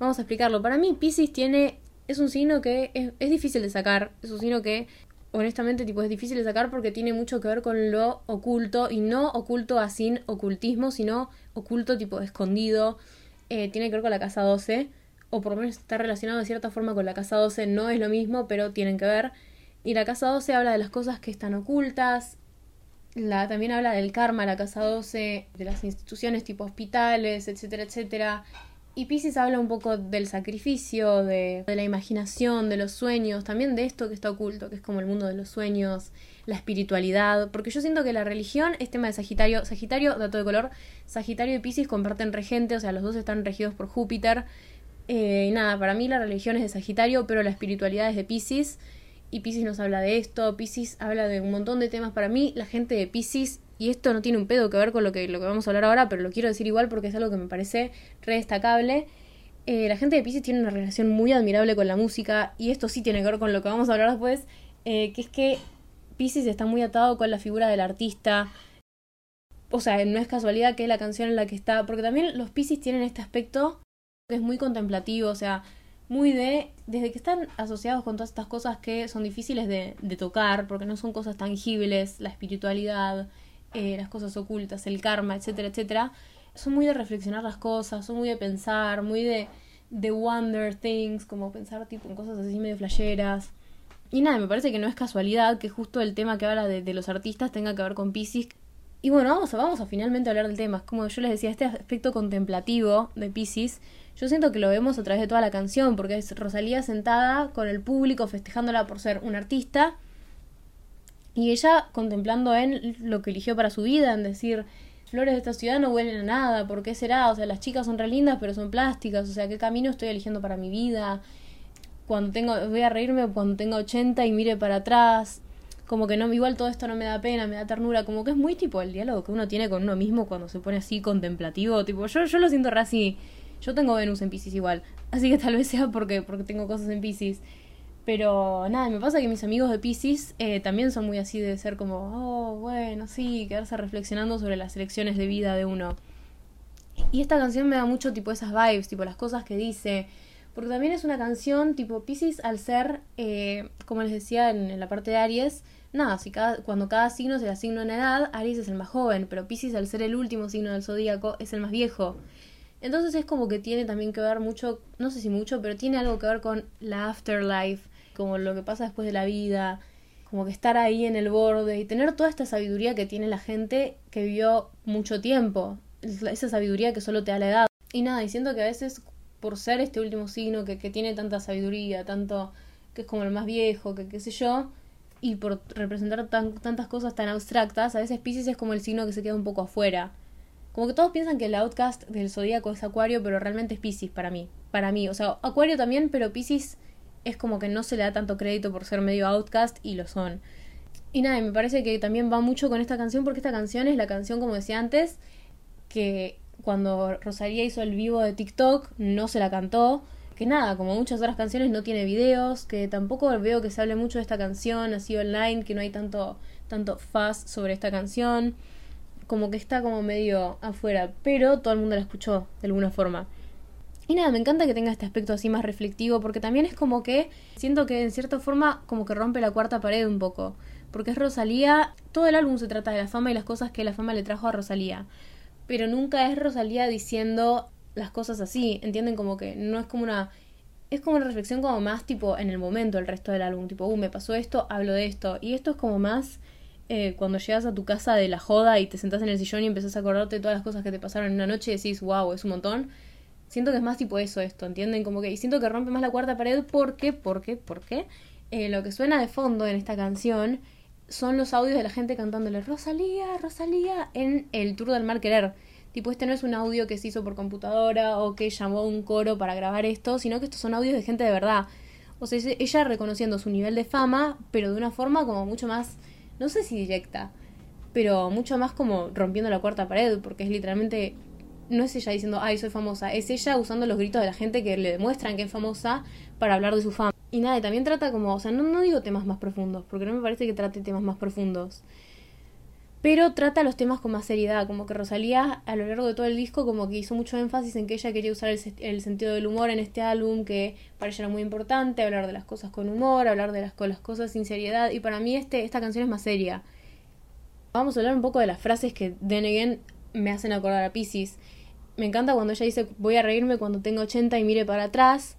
Vamos a explicarlo. Para mí, Pisces tiene. es un signo que es, es difícil de sacar. Es un signo que honestamente tipo es difícil de sacar porque tiene mucho que ver con lo oculto y no oculto así ocultismo, sino oculto tipo escondido. Eh, tiene que ver con la casa 12 o por lo menos está relacionado de cierta forma con la casa 12, no es lo mismo, pero tienen que ver. Y la casa 12 habla de las cosas que están ocultas, la, también habla del karma, la casa 12, de las instituciones tipo hospitales, etcétera, etcétera. Y Pisces habla un poco del sacrificio, de, la imaginación, de los sueños, también de esto que está oculto, que es como el mundo de los sueños, la espiritualidad, porque yo siento que la religión es tema de Sagitario, Sagitario, dato de color, Sagitario y Pisces comparten regente, o sea, los dos están regidos por Júpiter. Eh, nada, para mí la religión es de Sagitario, pero la espiritualidad es de Pisces. Y Pisces nos habla de esto, Pisces habla de un montón de temas. Para mí, la gente de Pisces y esto no tiene un pedo que ver con lo que, lo que vamos a hablar ahora, pero lo quiero decir igual porque es algo que me parece re destacable. Eh, la gente de Pisces tiene una relación muy admirable con la música y esto sí tiene que ver con lo que vamos a hablar después, eh, que es que Pisces está muy atado con la figura del artista. O sea, no es casualidad que es la canción en la que está, porque también los Pisces tienen este aspecto es muy contemplativo, o sea, muy de, desde que están asociados con todas estas cosas que son difíciles de, de tocar, porque no son cosas tangibles, la espiritualidad, eh, las cosas ocultas, el karma, etcétera, etcétera, son muy de reflexionar las cosas, son muy de pensar, muy de, de wonder things, como pensar tipo en cosas así medio flasheras. Y nada, me parece que no es casualidad que justo el tema que habla de, de los artistas tenga que ver con Pisces. Y bueno, vamos a, vamos a finalmente hablar del tema. Como yo les decía, este aspecto contemplativo de Pisces, yo siento que lo vemos a través de toda la canción, porque es Rosalía sentada con el público festejándola por ser un artista y ella contemplando en lo que eligió para su vida, en decir, flores de esta ciudad no huelen a nada, ¿por qué será? O sea, las chicas son re lindas, pero son plásticas, o sea, ¿qué camino estoy eligiendo para mi vida? Cuando tengo, voy a reírme cuando tenga 80 y mire para atrás, como que no, igual todo esto no me da pena, me da ternura, como que es muy tipo el diálogo que uno tiene con uno mismo cuando se pone así contemplativo, tipo, yo, yo lo siento así, yo tengo Venus en Pisces igual, así que tal vez sea porque, porque tengo cosas en Pisces. Pero nada, me pasa que mis amigos de Pisces eh, también son muy así de ser como, oh, bueno, sí, quedarse reflexionando sobre las elecciones de vida de uno. Y esta canción me da mucho tipo esas vibes, tipo las cosas que dice. Porque también es una canción tipo Pisces al ser, eh, como les decía en, la parte de Aries, nada, si cada, cuando cada signo se le asigna una edad, Aries es el más joven, pero Pisces al ser el último signo del zodíaco es el más viejo. Entonces es como que tiene también que ver mucho, no sé si mucho, pero tiene algo que ver con la afterlife, como lo que pasa después de la vida, como que estar ahí en el borde y tener toda esta sabiduría que tiene la gente que vivió mucho tiempo, esa sabiduría que solo te da la edad. Y nada, diciendo que a veces por ser este último signo que, que tiene tanta sabiduría, tanto que es como el más viejo, que qué sé yo, y por representar tan, tantas cosas tan abstractas, a veces Pisces es como el signo que se queda un poco afuera. Como que todos piensan que el outcast del zodíaco es Acuario, pero realmente es Pisces para mí. Para mí, o sea, Acuario también, pero Pisces es como que no se le da tanto crédito por ser medio outcast y lo son. Y nada, me parece que también va mucho con esta canción porque esta canción es la canción, como decía antes, que cuando Rosalía hizo el vivo de TikTok no se la cantó. Que nada, como muchas otras canciones no tiene videos, que tampoco veo que se hable mucho de esta canción así online, que no hay tanto, tanto fuzz sobre esta canción. Como que está como medio afuera, pero todo el mundo la escuchó de alguna forma. Y nada, me encanta que tenga este aspecto así más reflectivo, porque también es como que siento que en cierta forma como que rompe la cuarta pared un poco. Porque es Rosalía, todo el álbum se trata de la fama y las cosas que la fama le trajo a Rosalía. Pero nunca es Rosalía diciendo las cosas así, ¿entienden? Como que no es como una... Es como una reflexión como más tipo en el momento el resto del álbum, tipo, uh, me pasó esto, hablo de esto. Y esto es como más eh, cuando llegas a tu casa de la joda y te sentás en el sillón y empezás a acordarte de todas las cosas que te pasaron en una noche y decís, wow, es un montón Siento que es más tipo eso esto, ¿entienden? Como que y siento que rompe más la cuarta pared porque, porque, porque eh, lo que suena de fondo en esta canción son los audios de la gente cantándole Rosalía, Rosalía en el Tour del Mar Querer. Tipo, este no es un audio que se hizo por computadora o que llamó a un coro para grabar esto, sino que estos son audios de gente de verdad. O sea, ella reconociendo su nivel de fama, pero de una forma como mucho más, no sé si directa, pero mucho más como rompiendo la cuarta pared, porque es literalmente no es ella diciendo, ay, soy famosa, es ella usando los gritos de la gente que le demuestran que es famosa para hablar de su fama. Y nada, también trata como, o sea, no, no digo temas más profundos, porque no me parece que trate temas más profundos. Pero trata los temas con más seriedad, como que Rosalía a lo largo de todo el disco como que hizo mucho énfasis en que ella quería usar el, sentido del humor en este álbum, que para ella era muy importante, hablar de las cosas con humor, hablar de las, las cosas sin seriedad, y para mí este, esta canción es más seria. Vamos a hablar un poco de las frases que Again me hacen acordar a Pisces. Me encanta cuando ella dice voy a reírme cuando tenga 80 y mire para atrás.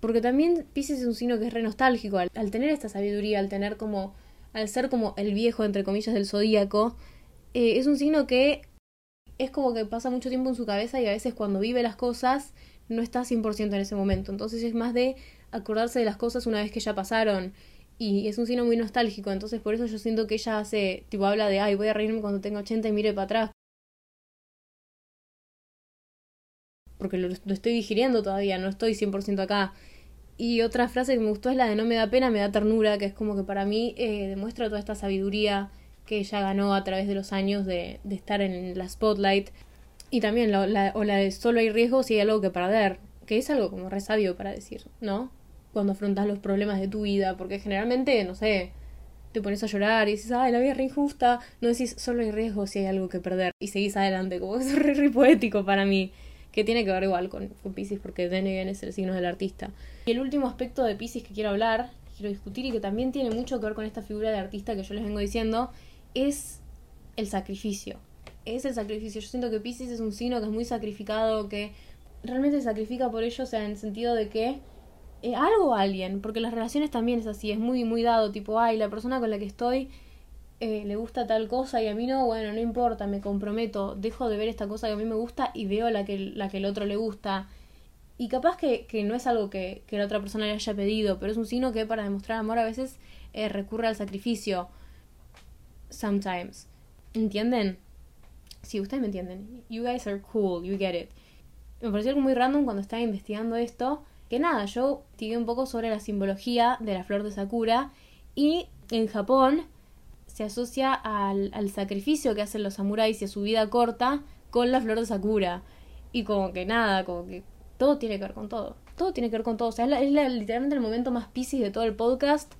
Porque también Pisces es un signo que es re nostálgico. Al, tener esta sabiduría, al tener como. al ser como el viejo, entre comillas, del zodíaco, eh, es un signo que es como que pasa mucho tiempo en su cabeza y a veces cuando vive las cosas no está 100% en ese momento. Entonces es más de acordarse de las cosas una vez que ya pasaron. Y es un signo muy nostálgico. Entonces por eso yo siento que ella hace. tipo habla de ay voy a reírme cuando tenga 80 y mire para atrás. Porque lo, estoy digiriendo todavía, no estoy 100% acá. Y otra frase que me gustó es la de no me da pena, me da ternura, que es como que para mí eh, demuestra toda esta sabiduría que ella ganó a través de los años de, estar en la spotlight. Y también la, o la de solo hay riesgo si hay algo que perder, que es algo como re sabio para decir, ¿no? Cuando afrontas los problemas de tu vida, porque generalmente, no sé, te pones a llorar y dices, ay, la vida es re injusta, no decís solo hay riesgo si hay algo que perder y seguís adelante, como que es re, re poético para mí que tiene que ver igual con, con Pisces porque Denegen es el signo del artista. Y el último aspecto de Pisces que quiero hablar, quiero discutir y que también tiene mucho que ver con esta figura de artista que yo les vengo diciendo, es el sacrificio. Es el sacrificio. Yo siento que Pisces es un signo que es muy sacrificado, que realmente sacrifica por ello, o sea, en el sentido de que eh, algo o alguien, porque las relaciones también es así, es muy, muy dado, tipo, ay, la persona con la que estoy eh, le gusta tal cosa y a mí no, bueno, no importa, me comprometo, dejo de ver esta cosa que a mí me gusta y veo la que, la que el otro le gusta. Y capaz que, que no es algo que, que, la otra persona le haya pedido, pero es un signo que para demostrar amor a veces eh, recurre al sacrificio. Sometimes. ¿Entienden? Sí, ustedes me entienden. You guys are cool, you get it. Me pareció algo muy random cuando estaba investigando esto. Que nada, yo investigué un poco sobre la simbología de la flor de Sakura. Y en Japón se asocia al, sacrificio que hacen los samuráis y a su vida corta con la flor de Sakura. Y como que nada, como que todo tiene que ver con todo. Todo tiene que ver con todo. O sea, es, literalmente el momento más piscis de todo el podcast.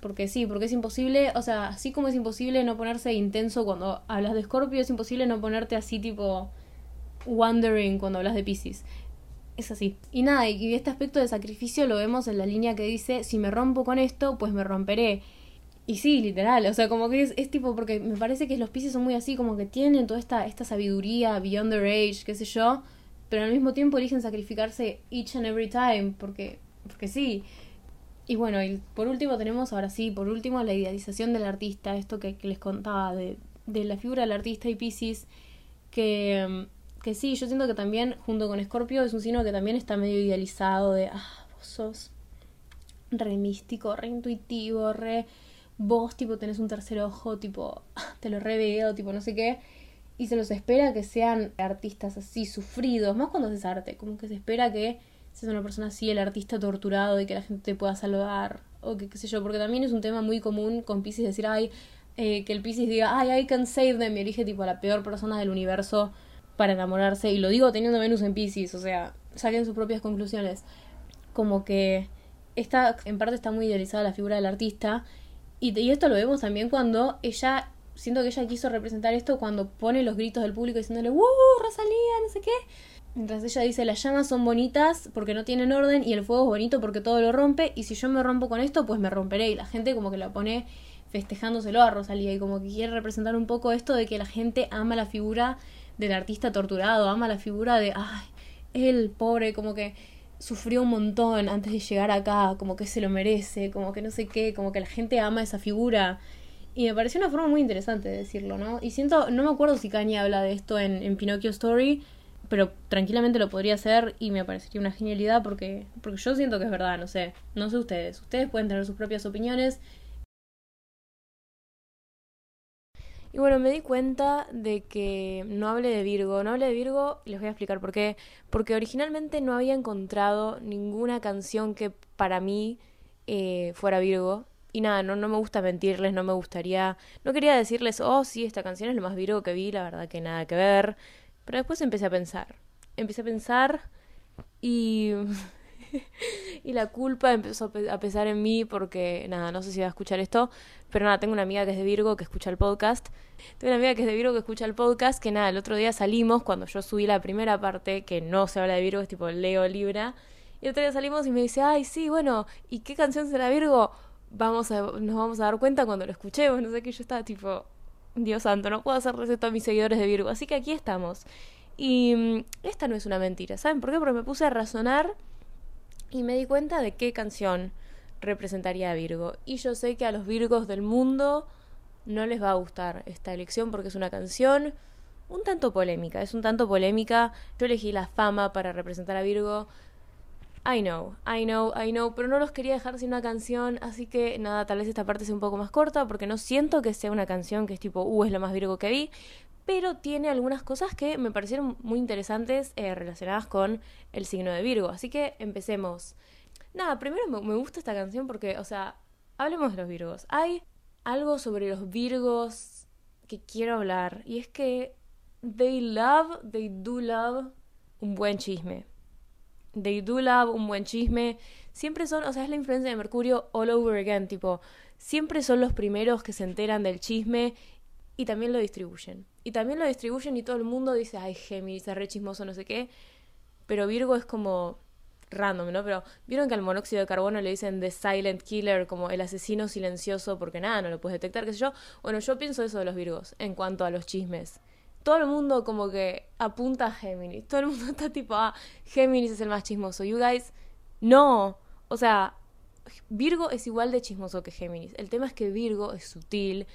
Porque sí, porque es imposible, o sea, así como es imposible no ponerse intenso cuando hablas de Scorpio, es imposible no ponerte así tipo wondering cuando hablas de Pisces. Es así. Y nada, y este aspecto de sacrificio lo vemos en la línea que dice, si me rompo con esto, pues me romperé. Y sí, literal, o sea, como que es, tipo, porque me parece que los Pisces son muy así, como que tienen toda esta, esta sabiduría, beyond their age, qué sé yo, pero al mismo tiempo eligen sacrificarse each and every time, porque, porque sí. Y bueno, y por último tenemos, ahora sí, por último, la idealización del artista, esto que, les contaba de, de, la figura del artista y Pisces, que, que sí, yo siento que también, junto con Scorpio, es un signo que también está medio idealizado de, ah, vos sos re místico, re intuitivo, re vos tipo tenés un tercer ojo, tipo, te lo reveo, tipo no sé qué. y se los espera que sean artistas así, sufridos, más cuando haces arte, como que se espera que seas una persona así, el artista torturado y que la gente te pueda saludar, o que qué sé yo, porque también es un tema muy común con Pisces decir, ay, eh, que el Pisces diga, ay, I can save them, y elige tipo a la peor persona del universo para enamorarse, y lo digo teniendo Venus en Pisces, o sea, saquen sus propias conclusiones. Como que esta, en parte está muy idealizada la figura del artista, y, y esto lo vemos también cuando ella siento que ella quiso representar esto cuando pone los gritos del público diciéndole, ¡Uh, Rosalía! No sé qué. Mientras ella dice, las llamas son bonitas porque no tienen orden y el fuego es bonito porque todo lo rompe y si yo me rompo con esto, pues me romperé. Y la gente como que la pone festejándoselo a Rosalía y como que quiere representar un poco esto de que la gente ama la figura del artista torturado, ama la figura de, ay, él pobre, como que sufrió un montón antes de llegar acá, como que se lo merece, como que no sé qué, como que la gente ama esa figura y me pareció una forma muy interesante de decirlo, ¿no? Y siento, no me acuerdo si Kanye habla de esto en, en Pinocchio Story, pero tranquilamente lo podría hacer y me parecería una genialidad porque, porque yo siento que es verdad, no sé, no sé ustedes, ustedes pueden tener sus propias opiniones. Y bueno, me di cuenta de que no hable de Virgo, no hable de Virgo y les voy a explicar por qué. Porque originalmente no había encontrado ninguna canción que para mí eh, fuera Virgo. Y nada, no, no me gusta mentirles, no me gustaría, no quería decirles, oh sí, esta canción es lo más virgo que vi, la verdad que nada que ver, pero después empecé a pensar, empecé a pensar y... y la culpa empezó a pesar en mí porque, nada, no sé si va a escuchar esto, pero nada, tengo una amiga que es de Virgo que escucha el podcast. Tengo una amiga que es de Virgo que escucha el podcast, que nada, el otro día salimos cuando yo subí la primera parte, que no se habla de Virgo, es tipo Leo Libra. Y el otro día salimos y me dice, ay, sí, bueno, ¿y qué canción será Virgo? vamos a, nos vamos a dar cuenta cuando lo escuchemos, no sé qué, yo estaba tipo, Dios santo, no puedo hacerles esto a mis seguidores de Virgo, así que aquí estamos. Y mm, esta no es una mentira, ¿saben por qué? Porque me puse a razonar y me di cuenta de qué canción representaría a Virgo. Y yo sé que a los Virgos del mundo no les va a gustar esta elección porque es una canción un tanto polémica, es un tanto polémica. Yo elegí la fama para representar a Virgo I know, I know, I know, pero no los quería dejar sin una canción, así que nada, tal vez esta parte sea un poco más corta porque no siento que sea una canción que es tipo, uh, es lo más virgo que vi, pero tiene algunas cosas que me parecieron muy interesantes eh, relacionadas con el signo de Virgo, así que empecemos. Nada, primero me, me gusta esta canción porque, o sea, hablemos de los Virgos. Hay algo sobre los Virgos que quiero hablar y es que they love, they do love un buen chisme. They do love un buen chisme. Siempre son, o sea, es la influencia de Mercurio all over again, tipo, siempre son los primeros que se enteran del chisme y también lo distribuyen. Y también lo distribuyen y todo el mundo dice, ay, Géminis, es re chismoso, no sé qué. Pero Virgo es como random, ¿no? Pero vieron que al monóxido de carbono le dicen the silent killer, como el asesino silencioso, porque nada, no lo puedes detectar, qué sé yo. Bueno, yo pienso eso de los Virgos en cuanto a los chismes todo el mundo como que apunta a Géminis. Todo el mundo está tipo, ah, Géminis es el más chismoso. You guys, no. O sea, Virgo es igual de chismoso que Géminis. El tema es que Virgo es sutil.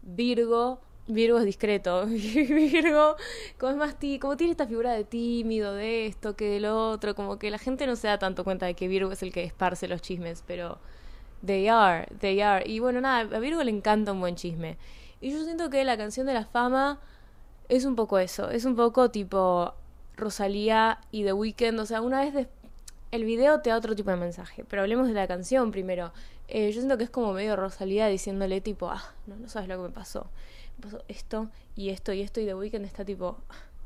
Virgo, Virgo es discreto. Virgo, como es más como tiene esta figura de tímido, de esto, que del otro, como que la gente no se da tanto cuenta de que Virgo es el que esparce los chismes, pero they are, they are. Y bueno, nada, a Virgo le encanta un buen chisme. Y yo siento que la canción de la fama es un poco eso, es un poco tipo Rosalía y The Weeknd, o sea, una vez el video te da otro tipo de mensaje, pero hablemos de la canción primero. Eh, yo siento que es como medio Rosalía diciéndole tipo, ah, no, no sabes lo que me pasó. Pasó esto y esto y esto y The Weeknd está tipo,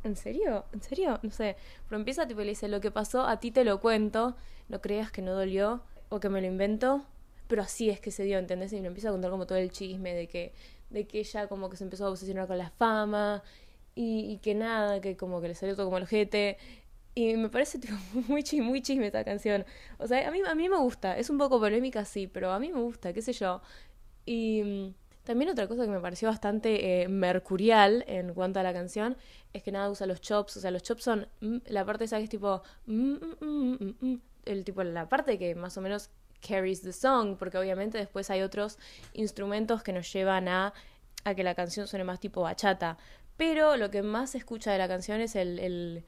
¿en serio? ¿En serio? No sé. Pero empieza tipo y le dice, lo que pasó a ti te lo cuento, no creas que no dolió o que me lo invento, pero así es que se dio, ¿entendés? Y me empieza a contar como todo el chisme de que, de que ella como que se empezó a obsesionar con la fama y, que nada, que como que le salió todo como el ojete. Y me parece tipo, muy, chisme, muy chisme esta canción. O sea, a mí, a mí me gusta. Es un poco polémica, sí, pero a mí me gusta, qué sé yo. Y mm, también otra cosa que me pareció bastante eh, mercurial en cuanto a la canción es que nada usa los chops. O sea, los chops son mm, la parte esa que es tipo... Mm, el tipo, la parte que más o menos carries the song, porque obviamente después hay otros instrumentos que nos llevan a, a que la canción suene más tipo bachata. Pero lo que más se escucha de la canción es el, el,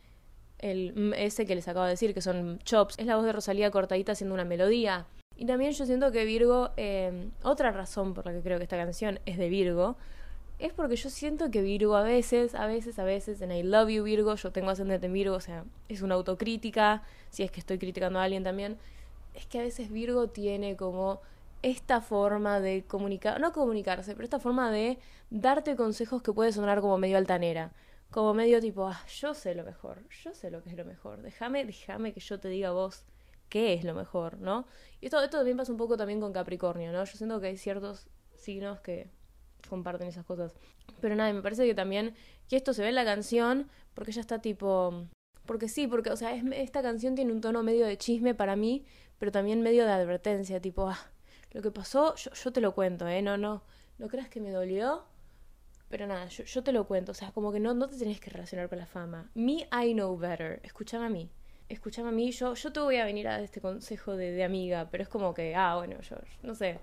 el ese que les acabo de decir, que son chops. Es la voz de Rosalía cortadita haciendo una melodía. Y también yo siento que Virgo, eh, otra razón por la que creo que esta canción es de Virgo, es porque yo siento que Virgo a veces, a veces, a veces, en I love you Virgo, yo tengo ascendente en Virgo, o sea, es una autocrítica, si es que estoy criticando a alguien también, es que a veces Virgo tiene como esta forma de comunicar, no comunicarse, pero esta forma de darte consejos que puede sonar como medio altanera, como medio tipo, ah, yo sé lo mejor, yo sé lo que es lo mejor, déjame, déjame que yo te diga vos qué es lo mejor, ¿no? Y esto, esto también pasa un poco también con Capricornio, ¿no? Yo siento que hay ciertos signos que comparten esas cosas. Pero nada, me parece que también que esto se ve en la canción porque ya está tipo... Porque sí, porque, o sea, esta canción tiene un tono medio de chisme para mí, pero también medio de advertencia, tipo, ah, lo que pasó, yo, te lo cuento, ¿eh? No, no, no creas que me dolió, pero nada, yo, yo te lo cuento, o sea, como que no, no te tenés que relacionar con la fama. Me, I know better, escúchame a mí escúchame a mí, yo, yo te voy a venir a este consejo de, de, amiga, pero es como que, ah, bueno, yo, no sé,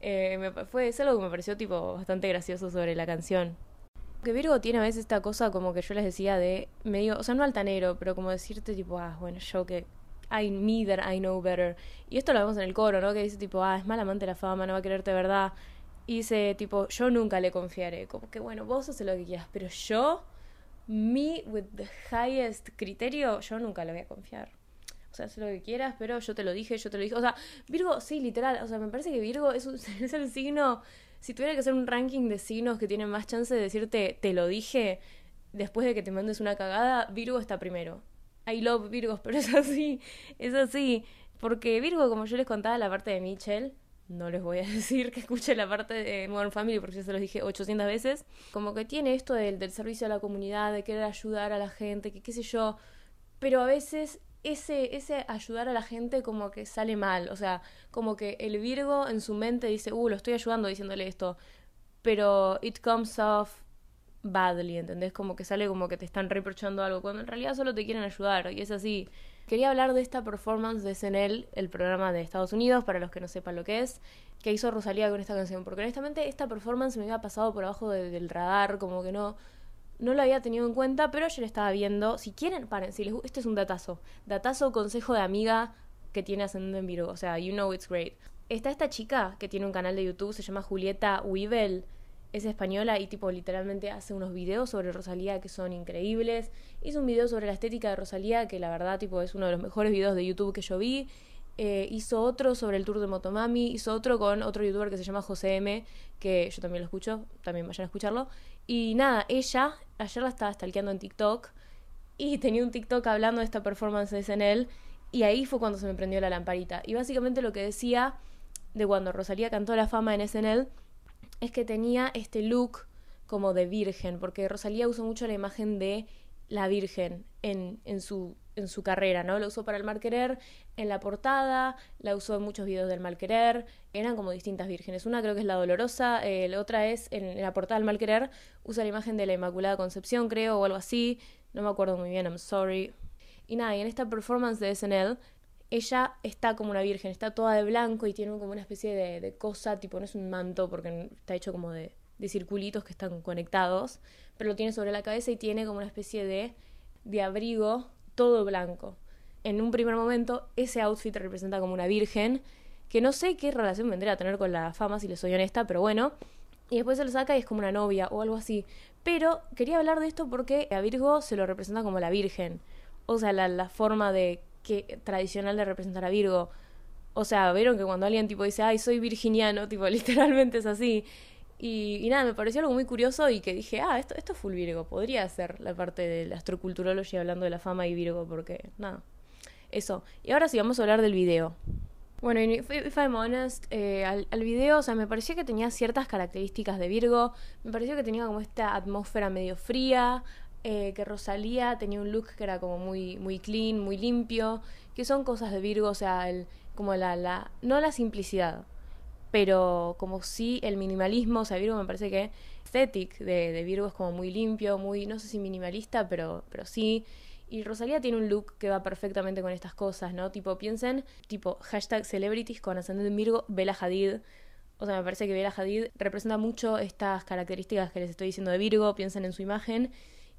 eh, me, fue, es algo que me pareció tipo bastante gracioso sobre la canción. Que Virgo tiene a veces esta cosa como que yo les decía de medio, o sea, no altanero, pero como decirte tipo, ah, bueno, yo que I me that I know better. Y esto lo vemos en el coro, ¿no? Que dice tipo, ah, es mal amante la fama, no va a quererte verdad. Y dice tipo, yo nunca le confiaré. Como que bueno, vos haces lo que quieras, pero yo, me with the highest criterio, yo nunca le voy a confiar o sea, haz lo que quieras, pero yo te lo dije, yo te lo dije. O sea, Virgo, sí, literal, o sea, me parece que Virgo es, es el signo, si tuviera que hacer un ranking de signos que tienen más chance de decirte, te lo dije, después de que te mandes una cagada, Virgo está primero. I love Virgos, pero es así, es así. Porque Virgo, como yo les contaba la parte de Mitchell, no les voy a decir que escuche la parte de Modern Family porque ya se los dije 800 veces, como que tiene esto del, del servicio a la comunidad, de querer ayudar a la gente, que qué sé yo, pero a veces ese, ese ayudar a la gente como que sale mal. O sea, como que el Virgo en su mente dice, uh, lo estoy ayudando diciéndole esto. Pero it comes off badly, ¿entendés? Como que sale como que te están reprochando algo, cuando en realidad solo te quieren ayudar, y es así. Quería hablar de esta performance de SNL, el programa de Estados Unidos, para los que no sepan lo que es, que hizo Rosalía con esta canción, porque honestamente esta performance me había pasado por abajo del radar, como que no, no lo había tenido en cuenta, pero ayer estaba viendo. Si quieren, paren, si les este es un datazo. Datazo, consejo de amiga que tiene ascendente en Virgo. O sea, you know it's great. Está esta chica que tiene un canal de YouTube, se llama Julieta Weevil. Es española y tipo literalmente hace unos videos sobre Rosalía que son increíbles. Hizo un video sobre la estética de Rosalía que la verdad tipo es uno de los mejores videos de YouTube que yo vi. Eh, hizo otro sobre el tour de Motomami, hizo otro con otro youtuber que se llama José M, que yo también lo escucho, también vayan a escucharlo. Y nada, ella ayer la estaba stalkeando en TikTok y tenía un TikTok hablando de esta performance de SNL y ahí fue cuando se me prendió la lamparita. Y básicamente lo que decía de cuando Rosalía cantó la fama en SNL es que tenía este look como de virgen, porque Rosalía usó mucho la imagen de la virgen en, en su en su carrera, ¿no? La usó para el mal querer en la portada, la usó en muchos videos del mal querer, eran como distintas vírgenes. Una creo que es la dolorosa, eh, la otra es en, la portada del mal querer, usa la imagen de la Inmaculada Concepción, creo, o algo así, no me acuerdo muy bien, I'm sorry. Y nada, y en esta performance de SNL, ella está como una virgen, está toda de blanco y tiene como una especie de, de cosa, tipo, no es un manto porque está hecho como de, circulitos que están conectados, pero lo tiene sobre la cabeza y tiene como una especie de, de abrigo todo blanco. En un primer momento, ese outfit representa como una virgen, que no sé qué relación vendría a tener con la fama, si le soy honesta, pero bueno. Y después se lo saca y es como una novia o algo así. Pero quería hablar de esto porque a Virgo se lo representa como la virgen. O sea, la, forma de que tradicional de representar a Virgo. O sea, vieron que cuando alguien tipo dice, ay, soy virginiano, tipo, literalmente es así. Y, nada, me pareció algo muy curioso y que dije, ah, esto, esto es full Virgo, podría ser la parte de la astroculturología hablando de la fama y Virgo, porque nada, eso. Y ahora sí, vamos a hablar del video. Bueno, if I'm honest, eh, al, al, video, o sea, me pareció que tenía ciertas características de Virgo, me pareció que tenía como esta atmósfera medio fría, eh, que Rosalía tenía un look que era como muy, muy clean, muy limpio, que son cosas de Virgo, o sea, el, como la, la, no la simplicidad, pero como sí el minimalismo, o sea, Virgo me parece que estético de, de, Virgo es como muy limpio, muy, no sé si minimalista, pero, pero sí. Y Rosalía tiene un look que va perfectamente con estas cosas, ¿no? Tipo, piensen, tipo, hashtag celebrities con ascendente en Virgo, Bella Hadid. O sea, me parece que Bella Hadid representa mucho estas características que les estoy diciendo de Virgo, piensen en su imagen.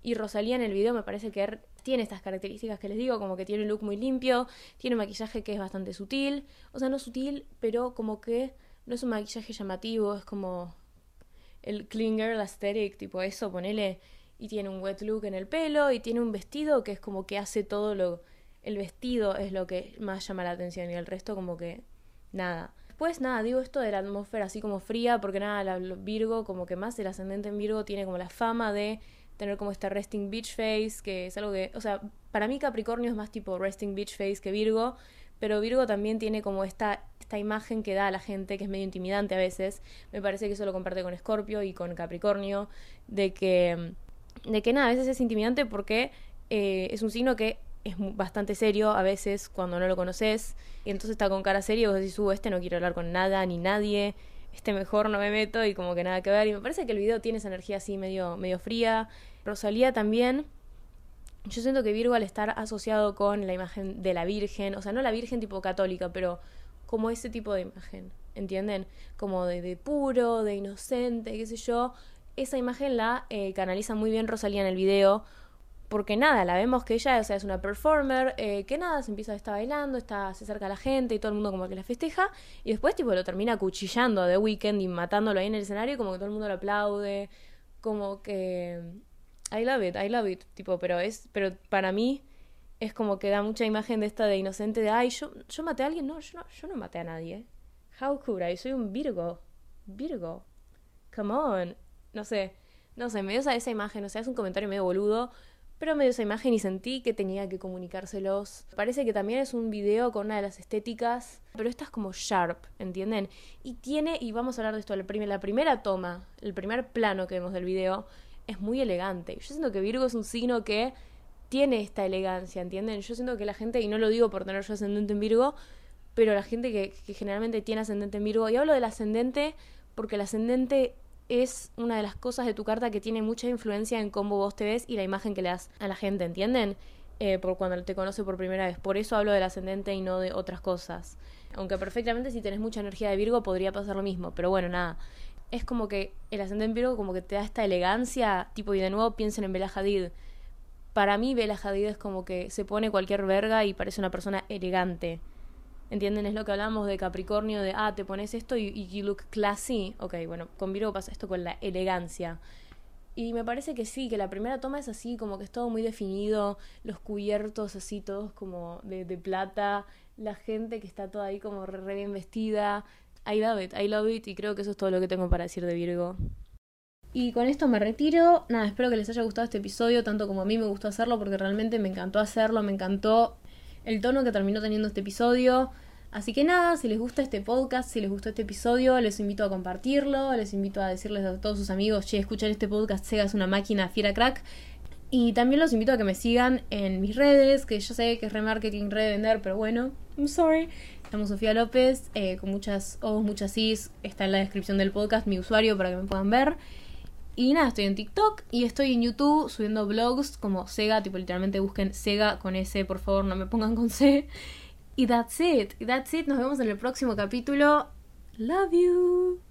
Y Rosalía en el video me parece que tiene estas características que les digo, como que tiene un look muy limpio, tiene un maquillaje que es bastante sutil, o sea, no sutil, pero como que no es un maquillaje llamativo, es como el clean girl aesthetic, tipo eso, ponele. Y tiene un wet look en el pelo y tiene un vestido que es como que hace todo lo... El vestido es lo que más llama la atención y el resto como que nada. Pues nada, digo esto de la atmósfera así como fría, porque nada, la Virgo, como que más el ascendente en Virgo tiene como la fama de tener como este resting beach face, que es algo que, o sea, para mí Capricornio es más tipo resting beach face que Virgo, pero Virgo también tiene como esta, esta imagen que da a la gente, que es medio intimidante a veces, me parece que eso lo comparte con Escorpio y con Capricornio, de que, de que nada, a veces es intimidante porque eh, es un signo que es bastante serio a veces cuando no lo conoces. Y entonces está con cara seria y vos decís, uh, este no quiero hablar con nada ni nadie. Este mejor no me meto y como que nada que ver. Y me parece que el video tiene esa energía así medio, medio fría. Rosalía también. Yo siento que Virgo al estar asociado con la imagen de la Virgen, o sea, no la Virgen tipo católica, pero como ese tipo de imagen, ¿entienden? Como de, de puro, de inocente, qué sé yo. Esa imagen la eh, canaliza muy bien Rosalía en el video porque nada, la vemos que ella o sea, es una performer, eh, que nada, se empieza a estar bailando, está, se acerca a la gente y todo el mundo como que la festeja, y después tipo lo termina cuchillando de weekend y matándolo ahí en el escenario, como que todo el mundo lo aplaude, como que I love it, I love it, tipo, pero es, pero para mí es como que da mucha imagen de esta de inocente de ay, yo, yo maté a alguien, no, yo no, yo no maté a nadie. How could I? Soy un Virgo. Virgo. Come on. No sé. No sé, me dio esa, esa imagen, o sea, es un comentario medio boludo, pero me dio esa imagen y sentí que tenía que comunicárselos. Parece que también es un video con una de las estéticas, pero esta es como sharp, ¿entienden? Y tiene, y vamos a hablar de esto, la, primera toma, el primer plano que vemos del video, es muy elegante. Yo siento que Virgo es un signo que tiene esta elegancia, ¿entienden? Yo siento que la gente, y no lo digo por tener yo ascendente en Virgo, pero la gente que generalmente tiene ascendente en Virgo, y hablo del ascendente porque el ascendente es una de las cosas de tu carta que tiene mucha influencia en cómo vos te ves y la imagen que le das a la gente, ¿entienden? Eh, por cuando te conoce por primera vez. Por eso hablo del ascendente y no de otras cosas. Aunque perfectamente si tenés mucha energía de Virgo podría pasar lo mismo. Pero bueno, nada. Es como que el ascendente en Virgo como que te da esta elegancia, tipo, y de nuevo piensen en Bella Hadid. Para mí Bella Hadid es como que se pone cualquier verga y parece una persona elegante. ¿Entienden? Es lo que hablamos de Capricornio, de, ah, te pones esto y, y you look classy. Ok, bueno, con Virgo pasa esto con la elegancia. Y me parece que sí, que la primera toma es así, como que es todo muy definido, los cubiertos así, todos como de, plata, la gente que está toda ahí como re, bien vestida. I love it, I love it, y creo que eso es todo lo que tengo para decir de Virgo. Y con esto me retiro. Nada, espero que les haya gustado este episodio, tanto como a mí me gustó hacerlo, porque realmente me encantó hacerlo, me encantó el tono que terminó teniendo este episodio. Así que nada, si les gusta este podcast, si les gustó este episodio, les invito a compartirlo, les invito a decirles a todos sus amigos, che, escuchan este podcast, Sega es una máquina fiera crack. Y también los invito a que me sigan en mis redes, que yo sé que es remarketing, revender, pero bueno, I'm sorry. Estamos Sofía López, eh, con muchas O's, muchas I's, está en la descripción del podcast mi usuario para que me puedan ver. Y nada, estoy en TikTok y estoy en YouTube subiendo blogs como Sega, tipo literalmente busquen Sega con S, por favor, no me pongan con C. Y that's it, that's it, nos vemos en el próximo capítulo. Love you.